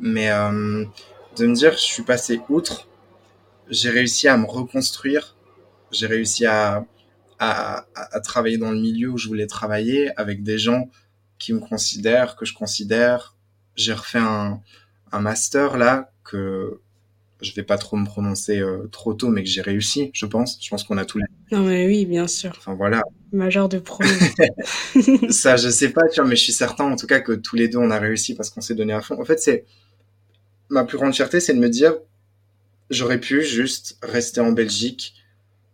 mais hem, de me dire: «Je suis passé outre, j'ai réussi à me reconstruire, j'ai réussi à à à travailler dans le milieu où je voulais travailler, avec des gens qui me considèrent, que je considère». J'ai refait un un master là, que je vais pas trop me prononcer, heu, trop tôt, mais que j'ai réussi, je pense. Je pense qu'on a tous les Non mais oui, bien sûr. enfin voilà. Majeur de promo. Ça, je sais pas, tu vois? Mais je suis certain en tout cas que tous les 2 on a réussi parce qu'on s'est donné à fond. En fait, c'est ma plus grande fierté, c'est de me dire: «J'aurais pu juste rester en Belgique,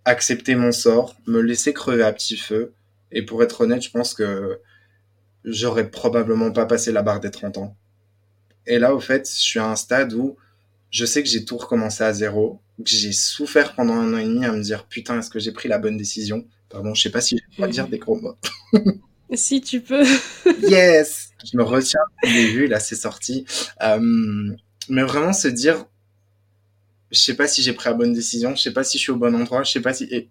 accepter mon sort, me laisser crever à petit feu» et pour être honnête, je pense que j'aurais probablement pas passé la barre des 30 ans. Et là, au fait, je suis à un stade où je sais que j'ai tout recommencé à 0, que j'ai souffert pendant 1 an et demi à me dire: «Putain, est-ce que j'ai pris la bonne décision?» pardon, je sais pas si droit de dire des gros mots. Si tu peux. Yes! Je me retiens au début, là, c'est sorti. Hem, mais vraiment se dire: «Je sais pas si j'ai pris la bonne décision, je sais pas si je suis au bon endroit, je sais pas si» et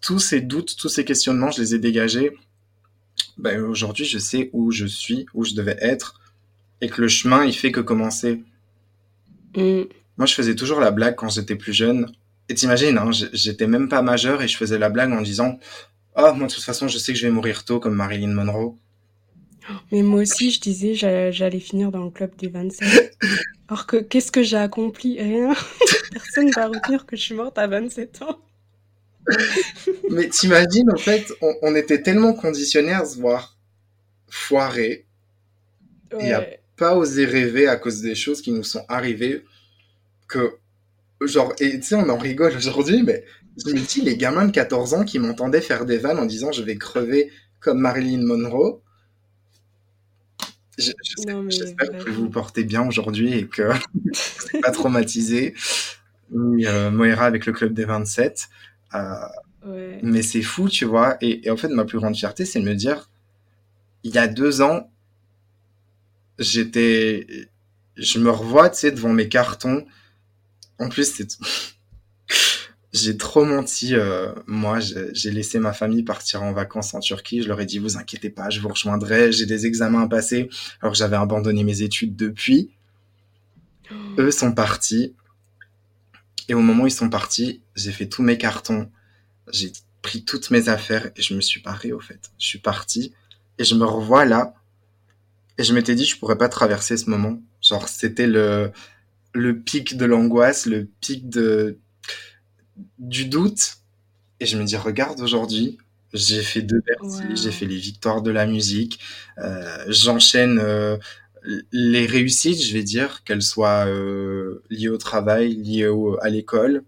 tous ces doutes, tous ces questionnements, je les ai dégagés. Bah, aujourd'hui, je sais où je suis, où je devais être et que le chemin, il fait que commencer. Mmh. Moi, je faisais toujours la blague quand j'étais plus jeune et tu imagines, hein, j'étais même pas majeur et je faisais la blague en disant: «Oh, moi, de toute façon, je sais que je vais mourir tôt comme Marilyn Monroe». Mais moi aussi, je disais j'a j'allais finir dans le club des 27. Alors que qu'est-ce que j'ai accompli? Rien. Personne va retenir que je suis morte à 27 ans. Mais tu imagines, en fait, on on était tellement conditionnés à se voir foirer et à. Pas oser rêver à cause des choses qui nous sont arrivées que genre et tu sais, on en rigole aujourd'hui, mais je me dis: «Les gamins de 14 ans qui m'entendaient faire des vannes en disant: "Je vais crever comme Marilyn Monroe"» je je j'espère que vous vous portez bien aujourd'hui et que vous pas traumatisés, ni, heu, Moira avec le club des 27. Heu, Ouais. mais c'est fou, tu vois? Et et en fait, ma plus grande fierté, c'est de me dire: «Il y a 2 ans» j'étais je me revois, tu sais, devant mes cartons. En plus, c'est j'ai trop menti, heu, moi, j'ai laissé ma famille partir en vacances en Turquie. Je leur ai dit: «Vous inquiétez pas, je vous rejoindrai, j'ai des examens à passer», alors j'avais abandonné mes études depuis. Eux sont partis et au moment où ils sont partis, j'ai fait tous mes cartons, j'ai pris toutes mes affaires et je me suis barré, au fait. Je suis parti et je me revois là et je m'étais dit: «Je pourrais pas traverser ce moment». Genre, c'était le le pic de l'angoisse, le pic de du doute et je me dis: «Regarde aujourd'hui, j'ai fait 2 Bercy, j'ai fait les victoires de la musique, heu, j'enchaîne, heu, l les réussites, je vais dire, qu'elles soient, heu, liées au travail, liées au à l'école.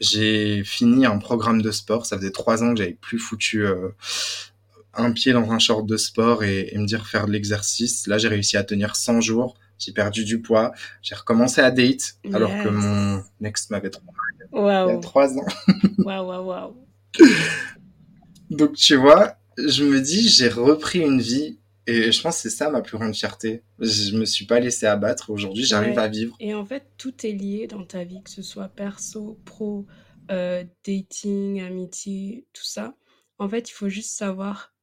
J'ai fini un programme de sport, ça faisait 3 ans que j'avais plus foutu, un pied dans un short de sport et, me dire faire de l'exercice. Là, j'ai réussi à tenir 100 jours. J'ai perdu du poids. J'ai recommencé à date alors que mon ex m'avait trompé il y a trois ans. Waouh, waouh, waouh. Donc, tu vois, je me dis, j'ai repris une vie et je pense que c'est ça ma plus grande fierté. Je me suis pas laissé abattre. Aujourd'hui, j'arrive à vivre. Et en fait, tout est lié dans ta vie, que ce soit perso, pro, euh, dating, amitié, tout ça. En fait, il faut juste savoir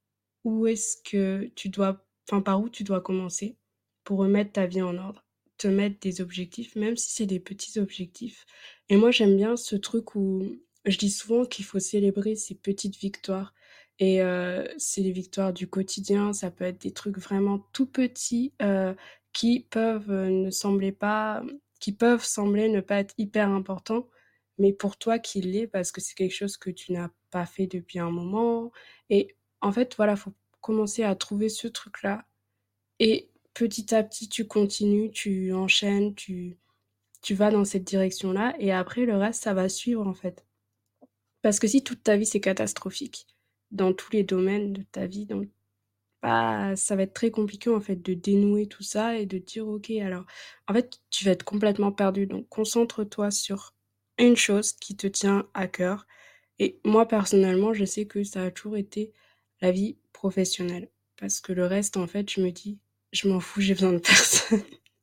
où est-ce que tu dois, enfin, par où tu dois commencer pour remettre ta vie en ordre, te mettre des objectifs, même si c'est des petits objectifs. Et moi, j'aime bien ce truc où je dis souvent qu'il faut célébrer ces petites victoires. Et c'est les victoires du quotidien, ça peut être des trucs vraiment tout petits qui peuvent ne sembler pas, qui peuvent sembler ne pas être hyper importants, mais pour toi qui l'est parce que c'est quelque chose que tu n'as pas fait depuis un moment. Et en fait, voilà, faut commencer à trouver ce truc-là. Et petit à petit, tu continues, tu enchaînes, tu, vas dans cette direction-là. Et après, le reste, ça va suivre en fait. Parce que si toute ta vie c'est catastrophique, dans tous les domaines de ta vie, donc bah, ça va être très compliqué en fait de dénouer tout ça et de dire ok alors en fait tu vas être complètement perdu donc concentre-toi sur une chose qui te tient à cœur et moi personnellement je sais que ça a toujours été la vie professionnelle parce que le reste en fait je me dis je m'en fous j'ai besoin de personne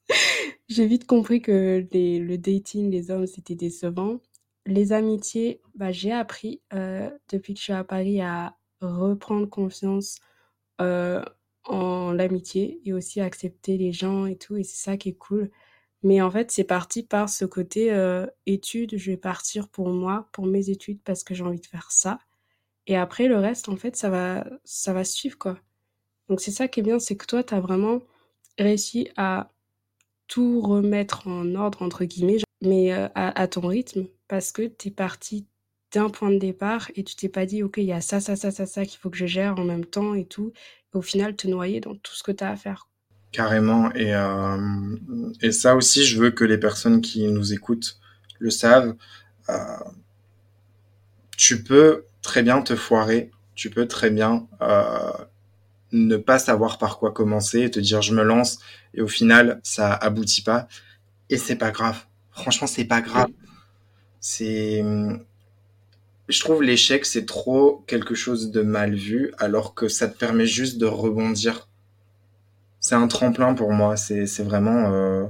j'ai vite compris que le dating les hommes c'était décevant les amitiés bah, j'ai appris euh, depuis que je suis à Paris à reprendre confiance en l'amitié et aussi accepter les gens et tout. Et c'est ça qui est cool. Mais en fait, c'est parti par ce côté études. Je vais partir pour moi, pour mes études, parce que j'ai envie de faire ça. Et après, le reste, en fait, ça va, ça va suivre, quoi. Donc, c'est ça qui est bien, c'est que toi, tu as vraiment réussi à tout remettre en ordre, entre guillemets, mais à, à ton rythme, parce que tu es parti d'un point de départ et tu t'es pas dit, OK, il y a ça, ça, ça, ça, ça qu'il faut que je gère en même temps et tout. Et au final, te noyer dans tout ce que tu as à faire. Carrément. Et, euh, et ça aussi, je veux que les personnes qui nous écoutent le savent. Euh, tu peux très bien te foirer. Tu peux très bien euh, ne pas savoir par quoi commencer et te dire je me lance et au final ça aboutit pas et c'est pas grave. Franchement, c'est pas grave. C'est je trouve l'échec, c'est trop quelque chose de mal vu, alors que ça te permet juste de rebondir. C'est un tremplin pour moi, c'est vraiment... Euh,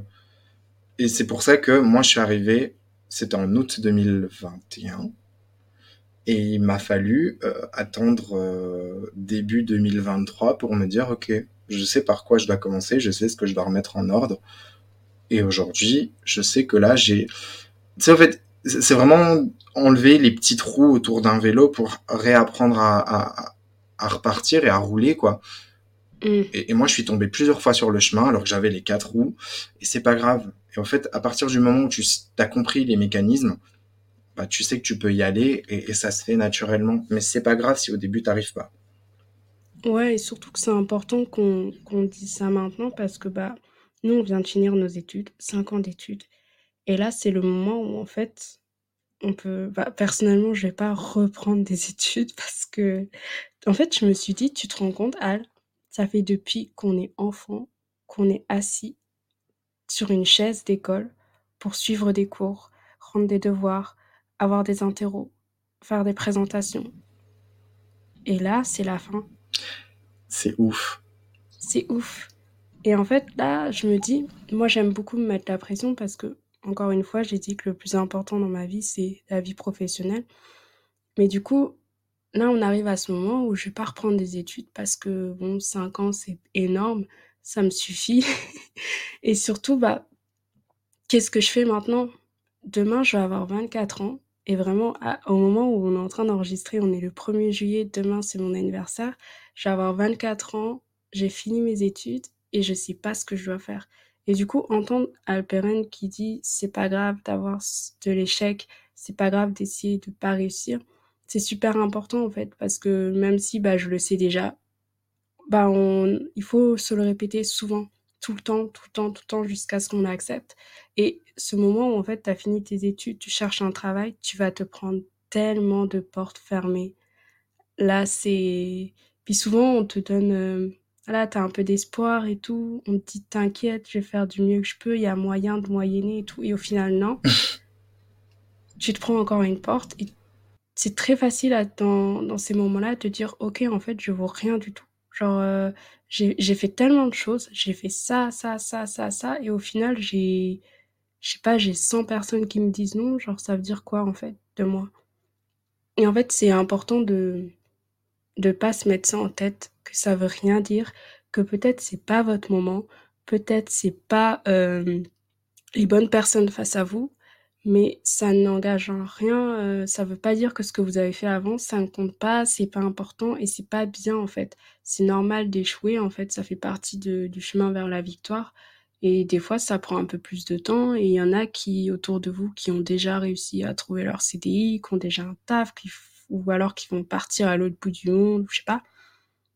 et c'est pour ça que moi, je suis arrivé, c'était en août 2021, et il m'a fallu euh, attendre euh, début 2023 pour me dire, ok, je sais par quoi je dois commencer, je sais ce que je dois remettre en ordre. Et aujourd'hui, je sais que là, j'ai... Tu sais, en fait, c'est vraiment enlever les petits trous autour d'un vélo pour réapprendre à, à, repartir et à rouler, quoi. Mm. Et, moi, je suis tombé plusieurs fois sur le chemin alors que j'avais les quatre roues et c'est pas grave. Et en fait, à partir du moment où tu as compris les mécanismes, bah, tu sais que tu peux y aller et, ça se fait naturellement. Mais c'est pas grave si au début t'arrives pas. Ouais, et surtout que c'est important qu'on qu'on dise ça maintenant parce que bah nous, on vient de finir nos études, cinq ans d'études. Et là, c'est le moment où en fait, on peut bah, personnellement, je vais pas reprendre des études parce que en fait, je me suis dit: «Tu te rends compte, Al, ça fait depuis qu'on est enfant, qu'on est assis sur une chaise d'école pour suivre des cours, rendre des devoirs, avoir des interros, faire des présentations» et là, c'est la fin. C'est ouf. C'est ouf et en fait, là, je me dis moi, j'aime beaucoup me mettre la pression parce que encore une fois, j'ai dit que le plus important dans ma vie, c'est la vie professionnelle. Mais du coup, là, on arrive à ce moment où je vais pas reprendre des études parce que, bon, 5 ans, c'est énorme, ça me suffit. Et surtout, bah, qu'est-ce que je fais maintenant? Demain, je vais avoir 24 ans. Et vraiment, au moment où on est en train d'enregistrer, on est le 1er juillet, demain, c'est mon anniversaire. Je vais avoir 24 ans, j'ai fini mes études et je sais pas ce que je dois faire. Et du coup, entendre Alperen qui dit c'est pas grave d'avoir de l'échec, c'est pas grave d'essayer de pas réussir, c'est super important en fait parce que même si bah je le sais déjà, bah on, il faut se le répéter souvent, tout le temps, tout le temps, tout le temps jusqu'à ce qu'on accepte. Et ce moment où en fait tu as fini tes études, tu cherches un travail, tu vas te prendre tellement de portes fermées. Là, c'est Puis souvent, on te donne, heu, voilà, tu as un peu d'espoir et tout. On te dit: «T'inquiète, je vais faire du mieux que je peux, il y a moyen de moyenner et tout» et au final, non. Tu te prends encore une porte et c'est très facile à dans dans ces moments-là, de dire: «OK, en fait, je vaux rien du tout». Genre, heu, j'ai fait tellement de choses, j'ai fait ça, ça, ça, ça, ça et au final, j'ai je sais pas, j'ai 100 personnes qui me disent non, genre ça veut dire quoi en fait de moi? Et en fait, c'est important de de pas se mettre ça en tête, que ça veut rien dire, que peut-être c'est pas votre moment, peut-être c'est pas, hem, les bonnes personnes face à vous, mais ça n'engage en rien, heu, ça veut pas dire que ce que vous avez fait avant, ça ne compte pas, c'est pas important et c'est pas bien en fait. C'est normal d'échouer en fait, ça fait partie de du chemin vers la victoire et des fois ça prend un peu plus de temps et il y en a qui autour de vous qui ont déjà réussi à trouver leur CDI, qui ont déjà un taf, qui ou alors qui vont partir à l'autre bout du monde, je sais pas.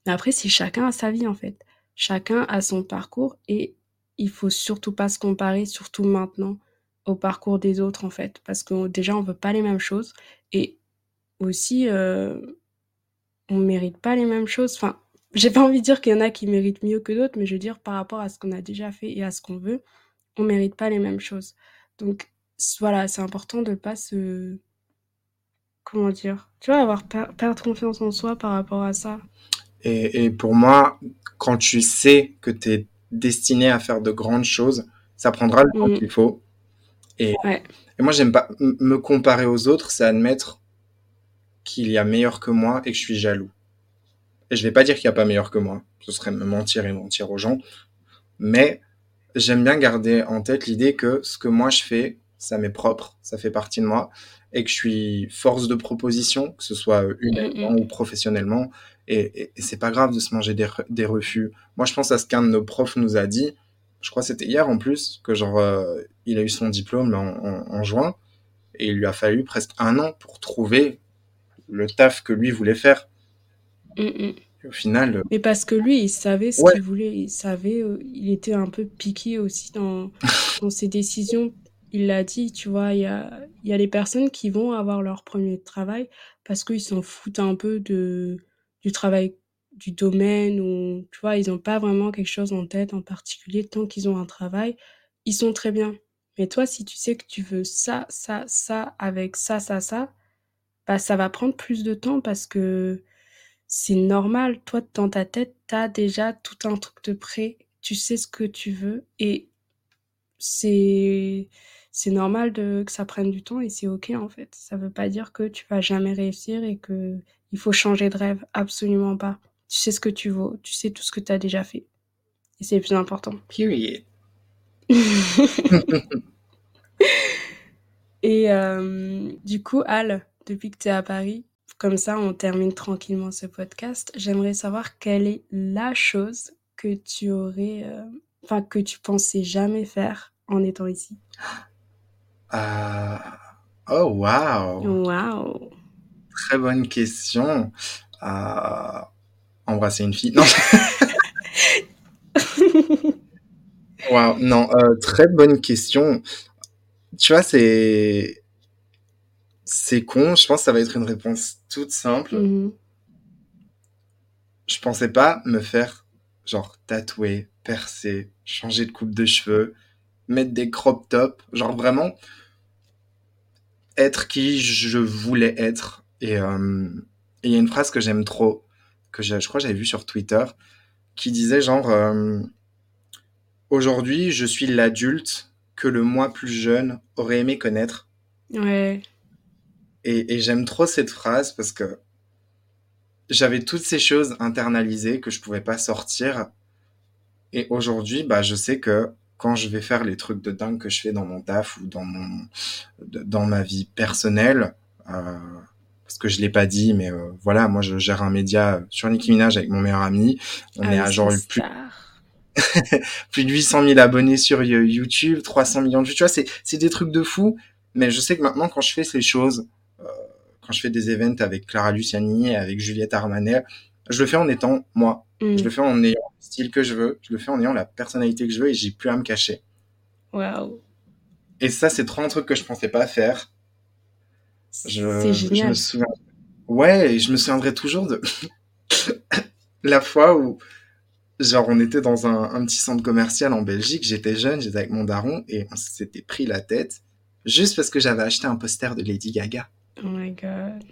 Mais après c'est chacun a sa vie en fait. Chacun a son parcours et il faut surtout pas se comparer, surtout maintenant, au parcours des autres en fait. Parce que déjà on veut pas les mêmes choses et aussi, heu, on mérite pas les mêmes choses. Enfin, j'ai pas envie de dire qu'il y en a qui méritent mieux que d'autres, mais je veux dire par rapport à ce qu'on a déjà fait et à ce qu'on veut, on mérite pas les mêmes choses. Donc voilà, c'est important de pas se comment dire? Tu vois, avoir per perdre confiance en soi par rapport à ça. Et et pour moi, quand tu sais que tu es destiné à faire de grandes choses, ça prendra le temps Mmh. qu'il faut et Ouais. et moi j'aime pas me comparer aux autres, c'est admettre qu'il y a meilleur que moi et que je suis jaloux. Et je vais pas dire qu'il y a pas meilleur que moi, ce serait me mentir et mentir aux gens, mais j'aime bien garder en tête l'idée que ce que moi je fais, ça m'est propre, ça fait partie de moi et que je suis force de proposition, que ce soit, heu, Mmh humainement mh. ou professionnellement et et et c'est pas grave de se manger des refus. Moi, je pense à ce qu'un de nos profs nous a dit, je crois c'était hier en plus, que genre, heu, il a eu son diplôme là en en en juin et il lui a fallu presque 1 an pour trouver le taf que lui voulait faire. Au final, heu Mais parce que lui, il savait ce Ouais. qu'il voulait, il savait, heu, il était un peu piqué aussi dans dans ses décisions. Il l'a dit, tu vois? Il y a il y a les personnes qui vont avoir leur 1er travail parce qu'ils s'en foutent un peu de du travail du domaine ou tu vois? Ils ont pas vraiment quelque chose en tête en particulier. Tant qu'ils ont un travail, ils sont très bien. Mais toi, si tu sais que tu veux ça, ça, ça avec ça, ça, ça, bah, ça va prendre plus de temps parce que c'est normal. Toi, dans ta tête, tu as déjà tout un truc de prêt. Tu sais ce que tu veux et c'est normal de que ça prenne du temps et c'est OK, en fait. Ça veut pas dire que tu vas jamais réussir et qu'il faut changer de rêve, absolument pas. Tu sais ce que tu vaux, tu sais tout ce que tu as déjà fait et c'est le plus important. Period. Et hem, du coup, Al, depuis que tu es à Paris, comme ça on termine tranquillement ce podcast, j'aimerais savoir quelle est la chose que tu aurais, heu, enfin que tu pensais jamais faire en étant ici? Ah, oh waouh! Waouh! Très bonne question. Embrasser une fille, non. Waouh, non, heu, très bonne question. Tu vois, c'est c'est con, je pense ça va être une réponse toute simple. Mmh mh. Je pensais pas me faire, genre tatouer, percer, changer de coupe de cheveux, mettre des crop tops, genre vraiment être qui je voulais être et et il y a une phrase que j'aime trop, que je je crois que j'avais vue sur Twitter, qui disait genre, hem: «Aujourd'hui, je suis l'adulte que le moi plus jeune aurait aimé connaître». Ouais. Et et j'aime trop cette phrase parce que j'avais toutes ces choses internalisées que je pouvais pas sortir et aujourd'hui, bah, je sais que quand je vais faire les trucs de dingue que je fais dans mon taf ou dans mon dans ma vie personnelle, heu, parce que je l'ai pas dit, mais heu, voilà, moi je gère un média sur Nicki Minaj avec mon meilleur ami. On Ah est à genre plus plus de 800 000 abonnés sur You YouTube, 300 millions de vues, tu vois? C'est c'est des trucs de fou, mais je sais que maintenant quand je fais ces choses, heu, quand je fais des events avec Clara Luciani, avec Juliette Armanet, je le fais en étant moi. Je le fais en ayant le style que je veux, je le fais en ayant la personnalité que je veux et j'ai plus à me cacher. Waouh! Et ça, c'est trop un truc que je pensais pas faire. Je je me génial. souviens ouais et je me souviendrai toujours de la fois où, genre, on était dans un, un petit centre commercial en Belgique, j'étais jeune, j'étais avec mon daron, et on s'était pris la tête, juste parce que j'avais acheté un poster de Lady Gaga. Oh my god.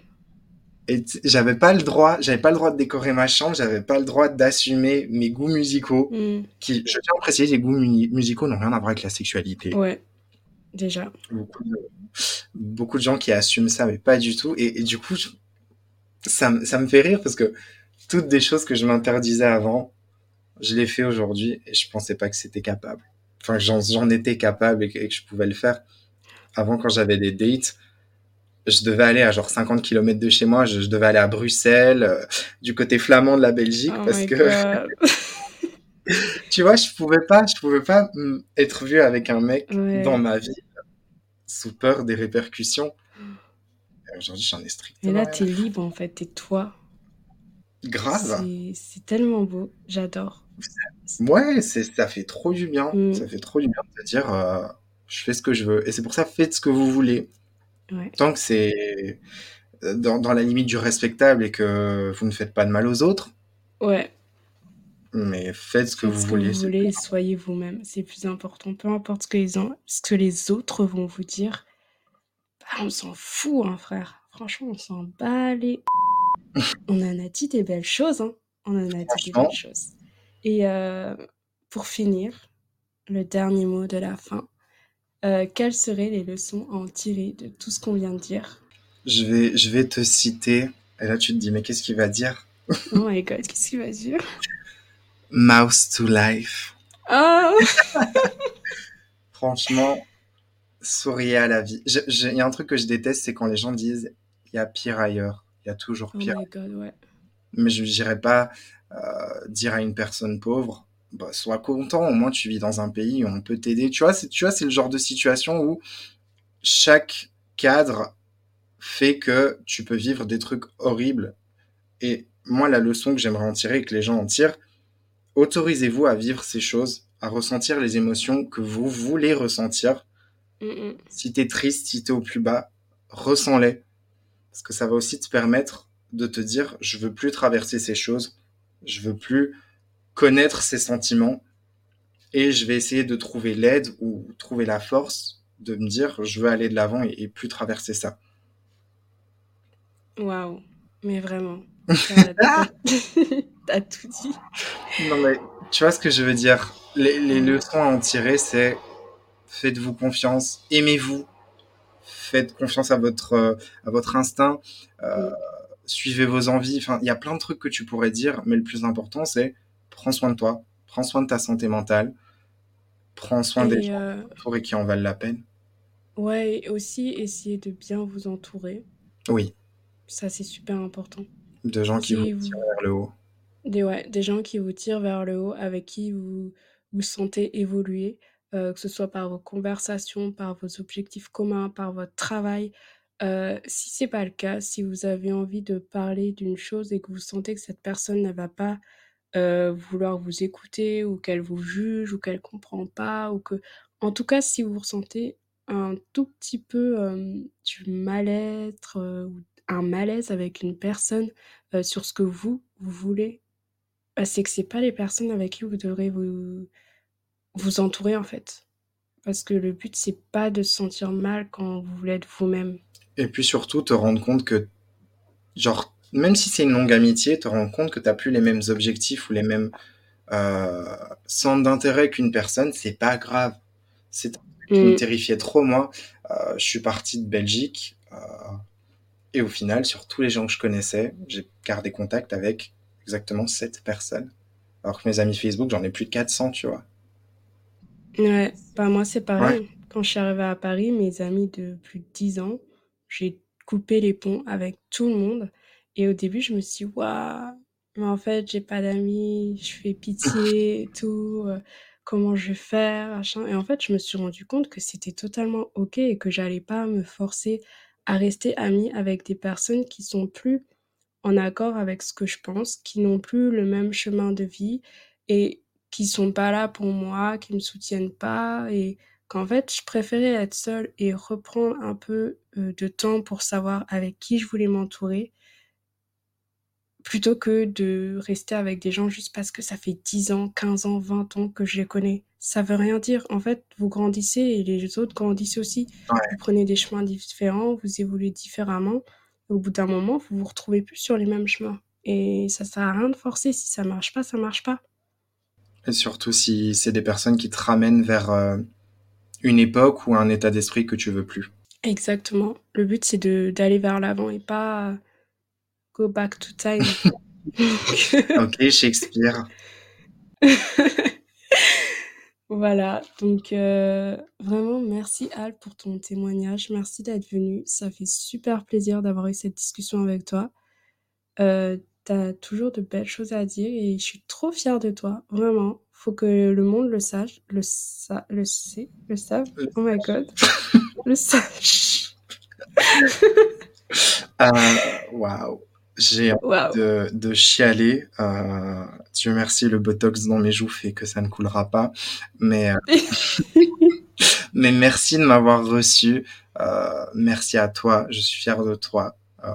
Et j'avais pas le droit, j'avais pas le droit de décorer ma chambre, j'avais pas le droit d'assumer mes goûts musicaux, Mm. qui, je tiens à préciser, les goûts mu- musicaux n'ont rien à voir avec la sexualité. Ouais, déjà. Beaucoup de, beaucoup de gens qui assument ça, mais pas du tout. Et, et du coup, je- ça, me- ça me fait rire parce que toutes des choses que je m'interdisais avant, je les fais aujourd'hui et je pensais pas que c'était capable. Enfin, j'en, j'en étais capable et que, et que je pouvais le faire. Avant, quand j'avais des dates, je devais aller à genre 50 km de chez moi, je, je devais aller à Bruxelles, euh, du côté flamand de la Belgique, Oh parce que. tu vois, je pouvais pas, je pouvais pas mm, être vu avec un mec Ouais. dans ma vie sous peur des répercussions. Et Aujourd'hui, j'en ai strictement là, rien. t'es libre en fait, t'es toi. Grave. C'est tellement beau, j'adore. Ouais, c'est, ça fait trop du bien. Mm. Ça fait trop du bien de dire, euh, je fais ce que je veux. Et c'est pour ça, faites ce que vous voulez. Ouais. Tant que c'est euh, dans, dans la limite du respectable et que vous ne faites pas de mal aux autres, Ouais, mais faites ce que faites vous ce que voulez. vous voulez, soyez vous-même, c'est plus important. Peu importe ce que les, en- ce que les autres vont vous dire, bah, on s'en fout, hein, frère. Franchement, on s'en bat les... On en a dit des belles choses, hein. On en a dit des belles choses. Et euh, pour finir, le dernier mot de la fin. Euh, quelles seraient les leçons à en tirer de tout ce qu'on vient de dire? Je vais, je vais te citer. Et là, tu te dis, mais qu'est-ce qu'il va dire? Oh my god, qu'est-ce qu'il va dire? Mouse to life. Oh Franchement, souriez à la vie. Il y a un truc que je déteste, c'est quand les gens disent, il y a pire ailleurs. Il y a toujours Oh pire. my god, ouais. Mais je dirais pas euh, dire à une personne pauvre, bah, sois content, au moins tu vis dans un pays où on peut t'aider. Tu vois, c'est, tu vois, c'est le genre de situation où chaque cadre fait que tu peux vivre des trucs horribles. Et moi, la leçon que j'aimerais en tirer et que les gens en tirent, autorisez-vous à vivre ces choses, à ressentir les émotions que vous voulez ressentir. Mm, mm. Si t'es triste, si t'es au plus bas, ressens-les. Parce que ça va aussi te permettre de te dire, je veux plus traverser ces choses, je veux plus connaître ces sentiments, et je vais essayer de trouver l'aide ou trouver la force de me dire, je veux aller de l'avant et, et plus traverser ça. Waouh, mais vraiment. T'as tout dit. Non mais, tu vois ce que je veux dire Les, les Ouais. leçons à en tirer, c'est faites-vous confiance, aimez-vous, faites confiance à votre, euh, à votre instinct, euh, Mm. suivez vos envies. Enfin, il y a plein de trucs que tu pourrais dire, mais le plus important, c'est prends soin de toi, prends soin de ta santé mentale, prends soin des gens euh, et qui en valent la peine. ouais, et aussi essayez de bien vous entourer. Oui, Ça, c'est super important. de gens qui vous... tirent vers le haut. Des, ouais, des gens qui vous tirent vers le haut, avec qui vous vous sentez évoluer, euh, que ce soit par vos conversations, par vos objectifs communs, par votre travail. Euh, si c'est pas le cas, si vous avez envie de parler d'une chose et que vous sentez que cette personne ne va pas euh, vouloir vous écouter ou qu'elle vous juge ou qu'elle comprend pas ou que, en tout cas, si vous ressentez un tout petit peu euh, du mal-être ou un malaise avec une personne sur ce que vous, vous voulez bah, c'est que c'est pas les personnes avec qui vous devrez vous, vous entourer en fait. Parce que le but, c'est pas de se sentir mal quand vous voulez être vous-même. Et puis surtout, te rendre compte que, genre, même si c'est une longue amitié, te rendre compte que t'as plus les mêmes objectifs ou les mêmes euh, centres d'intérêt qu'une personne, c'est pas grave. C'est qui me Mm. terrifiait trop, moi. Euh, je suis parti de Belgique euh, et au final, sur tous les gens que je connaissais, j'ai gardé contact avec exactement 7 personnes. Alors que mes amis Facebook, j'en ai plus de 400, tu vois. Ouais, bah moi c'est Ouais, pareil. Quand je suis arrivée à Paris, mes amis de plus de 10 ans, j'ai coupé les ponts avec tout le monde. Et au début, je me suis dit, waouh, mais en fait, j'ai pas d'amis, je fais pitié et tout, euh, comment je vais faire, machin. Et en fait, je me suis rendu compte que c'était totalement OK et que j'allais pas me forcer à rester amie avec des personnes qui sont plus en accord avec ce que je pense, qui n'ont plus le même chemin de vie et qui sont pas là pour moi, qui me soutiennent pas et qu'en fait, je préférais être seule et reprendre un peu euh, de temps pour savoir avec qui je voulais m'entourer plutôt que de rester avec des gens juste parce que ça fait 10 ans, 15 ans, 20 ans que je les connais. Ça veut rien dire. En fait, vous grandissez et les autres grandissent aussi. Ouais. Vous prenez des chemins différents, vous évoluez différemment. Au bout d'un moment, vous vous retrouvez plus sur les mêmes chemins. Et ça sert à rien de forcer. Si ça marche pas, ça marche pas. Et surtout si c'est des personnes qui te ramènent vers euh, une époque ou un état d'esprit que tu veux plus. Exactement. Le but, c'est d'aller vers l'avant et pas go back to time. ok, Shakespeare. voilà. Donc, euh, vraiment, merci Al pour ton témoignage. Merci d'être venu. Ça fait super plaisir d'avoir eu cette discussion avec toi. Euh, T'as toujours de belles choses à dire et je suis trop fière de toi. Vraiment. Faut que le monde le sache, le, sa le sait, le savent. Oh my god. le sache. euh, Waouh. J'ai Wow. de, de chialer. Euh, Dieu merci, le botox dans mes joues fait que ça ne coulera pas. Mais, euh, mais merci de m'avoir reçu. Euh, merci à toi. Je suis fier de toi. Euh,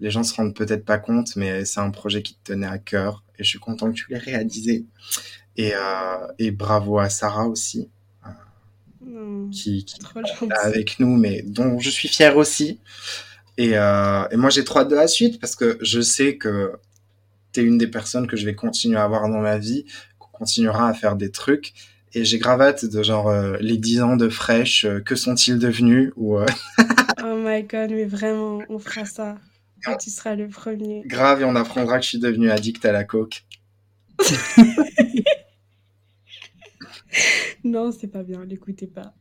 les gens se rendent peut-être pas compte, mais c'est un projet qui te tenait à cœur et je suis content que tu l'aies réalisé. Et, euh, et bravo à Sarah aussi, Non, qui, qui est avec nous, mais dont je suis fier aussi. Et, euh, et moi, j'ai trop hâte de la suite parce que je sais que tu es une des personnes que je vais continuer à avoir dans ma vie, qu'on continuera à faire des trucs. Et j'ai grave hâte de genre euh, les 10 ans de fraîche, euh, que sont-ils devenus ou Oh my god, mais vraiment, on fera ça. Et tu seras le premier. grave et on apprendra que je suis devenu addict à la coke. Non, c'est pas bien, l'écoutez pas.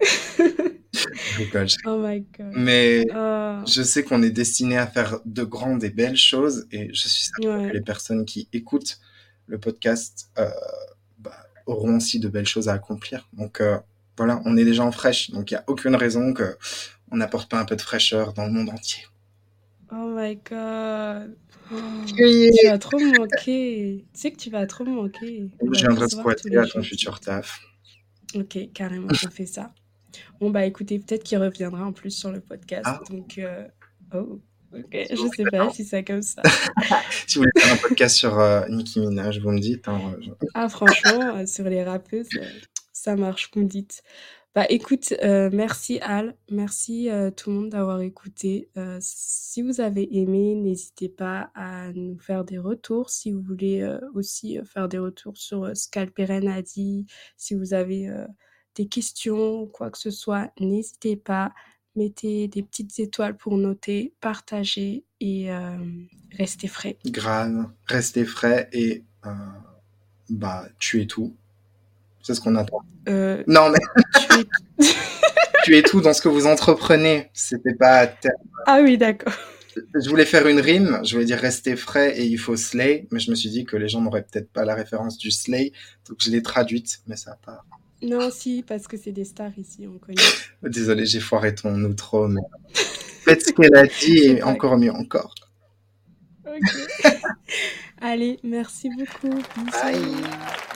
Je rigole, je- Oh my god. Mais Oh, je sais qu'on est destiné à faire de grandes et belles choses et je suis certain que les personnes qui écoutent le podcast euh, bah, auront aussi de belles choses à accomplir. Donc euh, voilà, on est déjà en fraîche, donc il n'y a aucune raison que on n'apporte pas un peu de fraîcheur dans le monde entier. Oh my god. Oh, Oui. tu vas trop me manquer. Tu sais que tu vas trop me manquer. Je viendrai squatter à ton futur taf. Ok, carrément, on fait ça. Bon, bah écoutez, peut-être qu'il reviendra en plus sur le podcast. Ah. Donc, euh, oh, ok, je sais pas si c'est comme ça. Si vous voulez faire un podcast sur euh, Nicki Minaj, vous me dites. hein, je- Ah, franchement, euh, sur les rappeuses, euh, ça marche, vous me dites. Bah écoute, euh, merci Al, merci euh, tout le monde d'avoir écouté. Euh, si vous avez aimé, n'hésitez pas à nous faire des retours. Si vous voulez euh, aussi euh, faire des retours sur euh, ce qu'Alperen a dit, si vous avez euh, des questions ou quoi que ce soit, n'hésitez pas. Mettez des petites étoiles pour noter, partagez et euh, restez frais. grave, restez frais et euh, bah tuez tout. C'est ce qu'on attend. Euh, Non mais tu es- tuez tout dans ce que vous entreprenez. C'était pas. Ah oui, d'accord. Je voulais faire une rime, je voulais dire rester frais et il faut slay, mais je me suis dit que les gens n'auraient peut-être pas la référence du slay, donc je l'ai traduite, mais ça a pas. Non, si, parce que c'est des stars ici, on connaît. Désolé, j'ai foiré ton outro, mais faites ce qu'elle a dit C'est et encore mieux encore. Ok. Allez, merci beaucoup. Bye.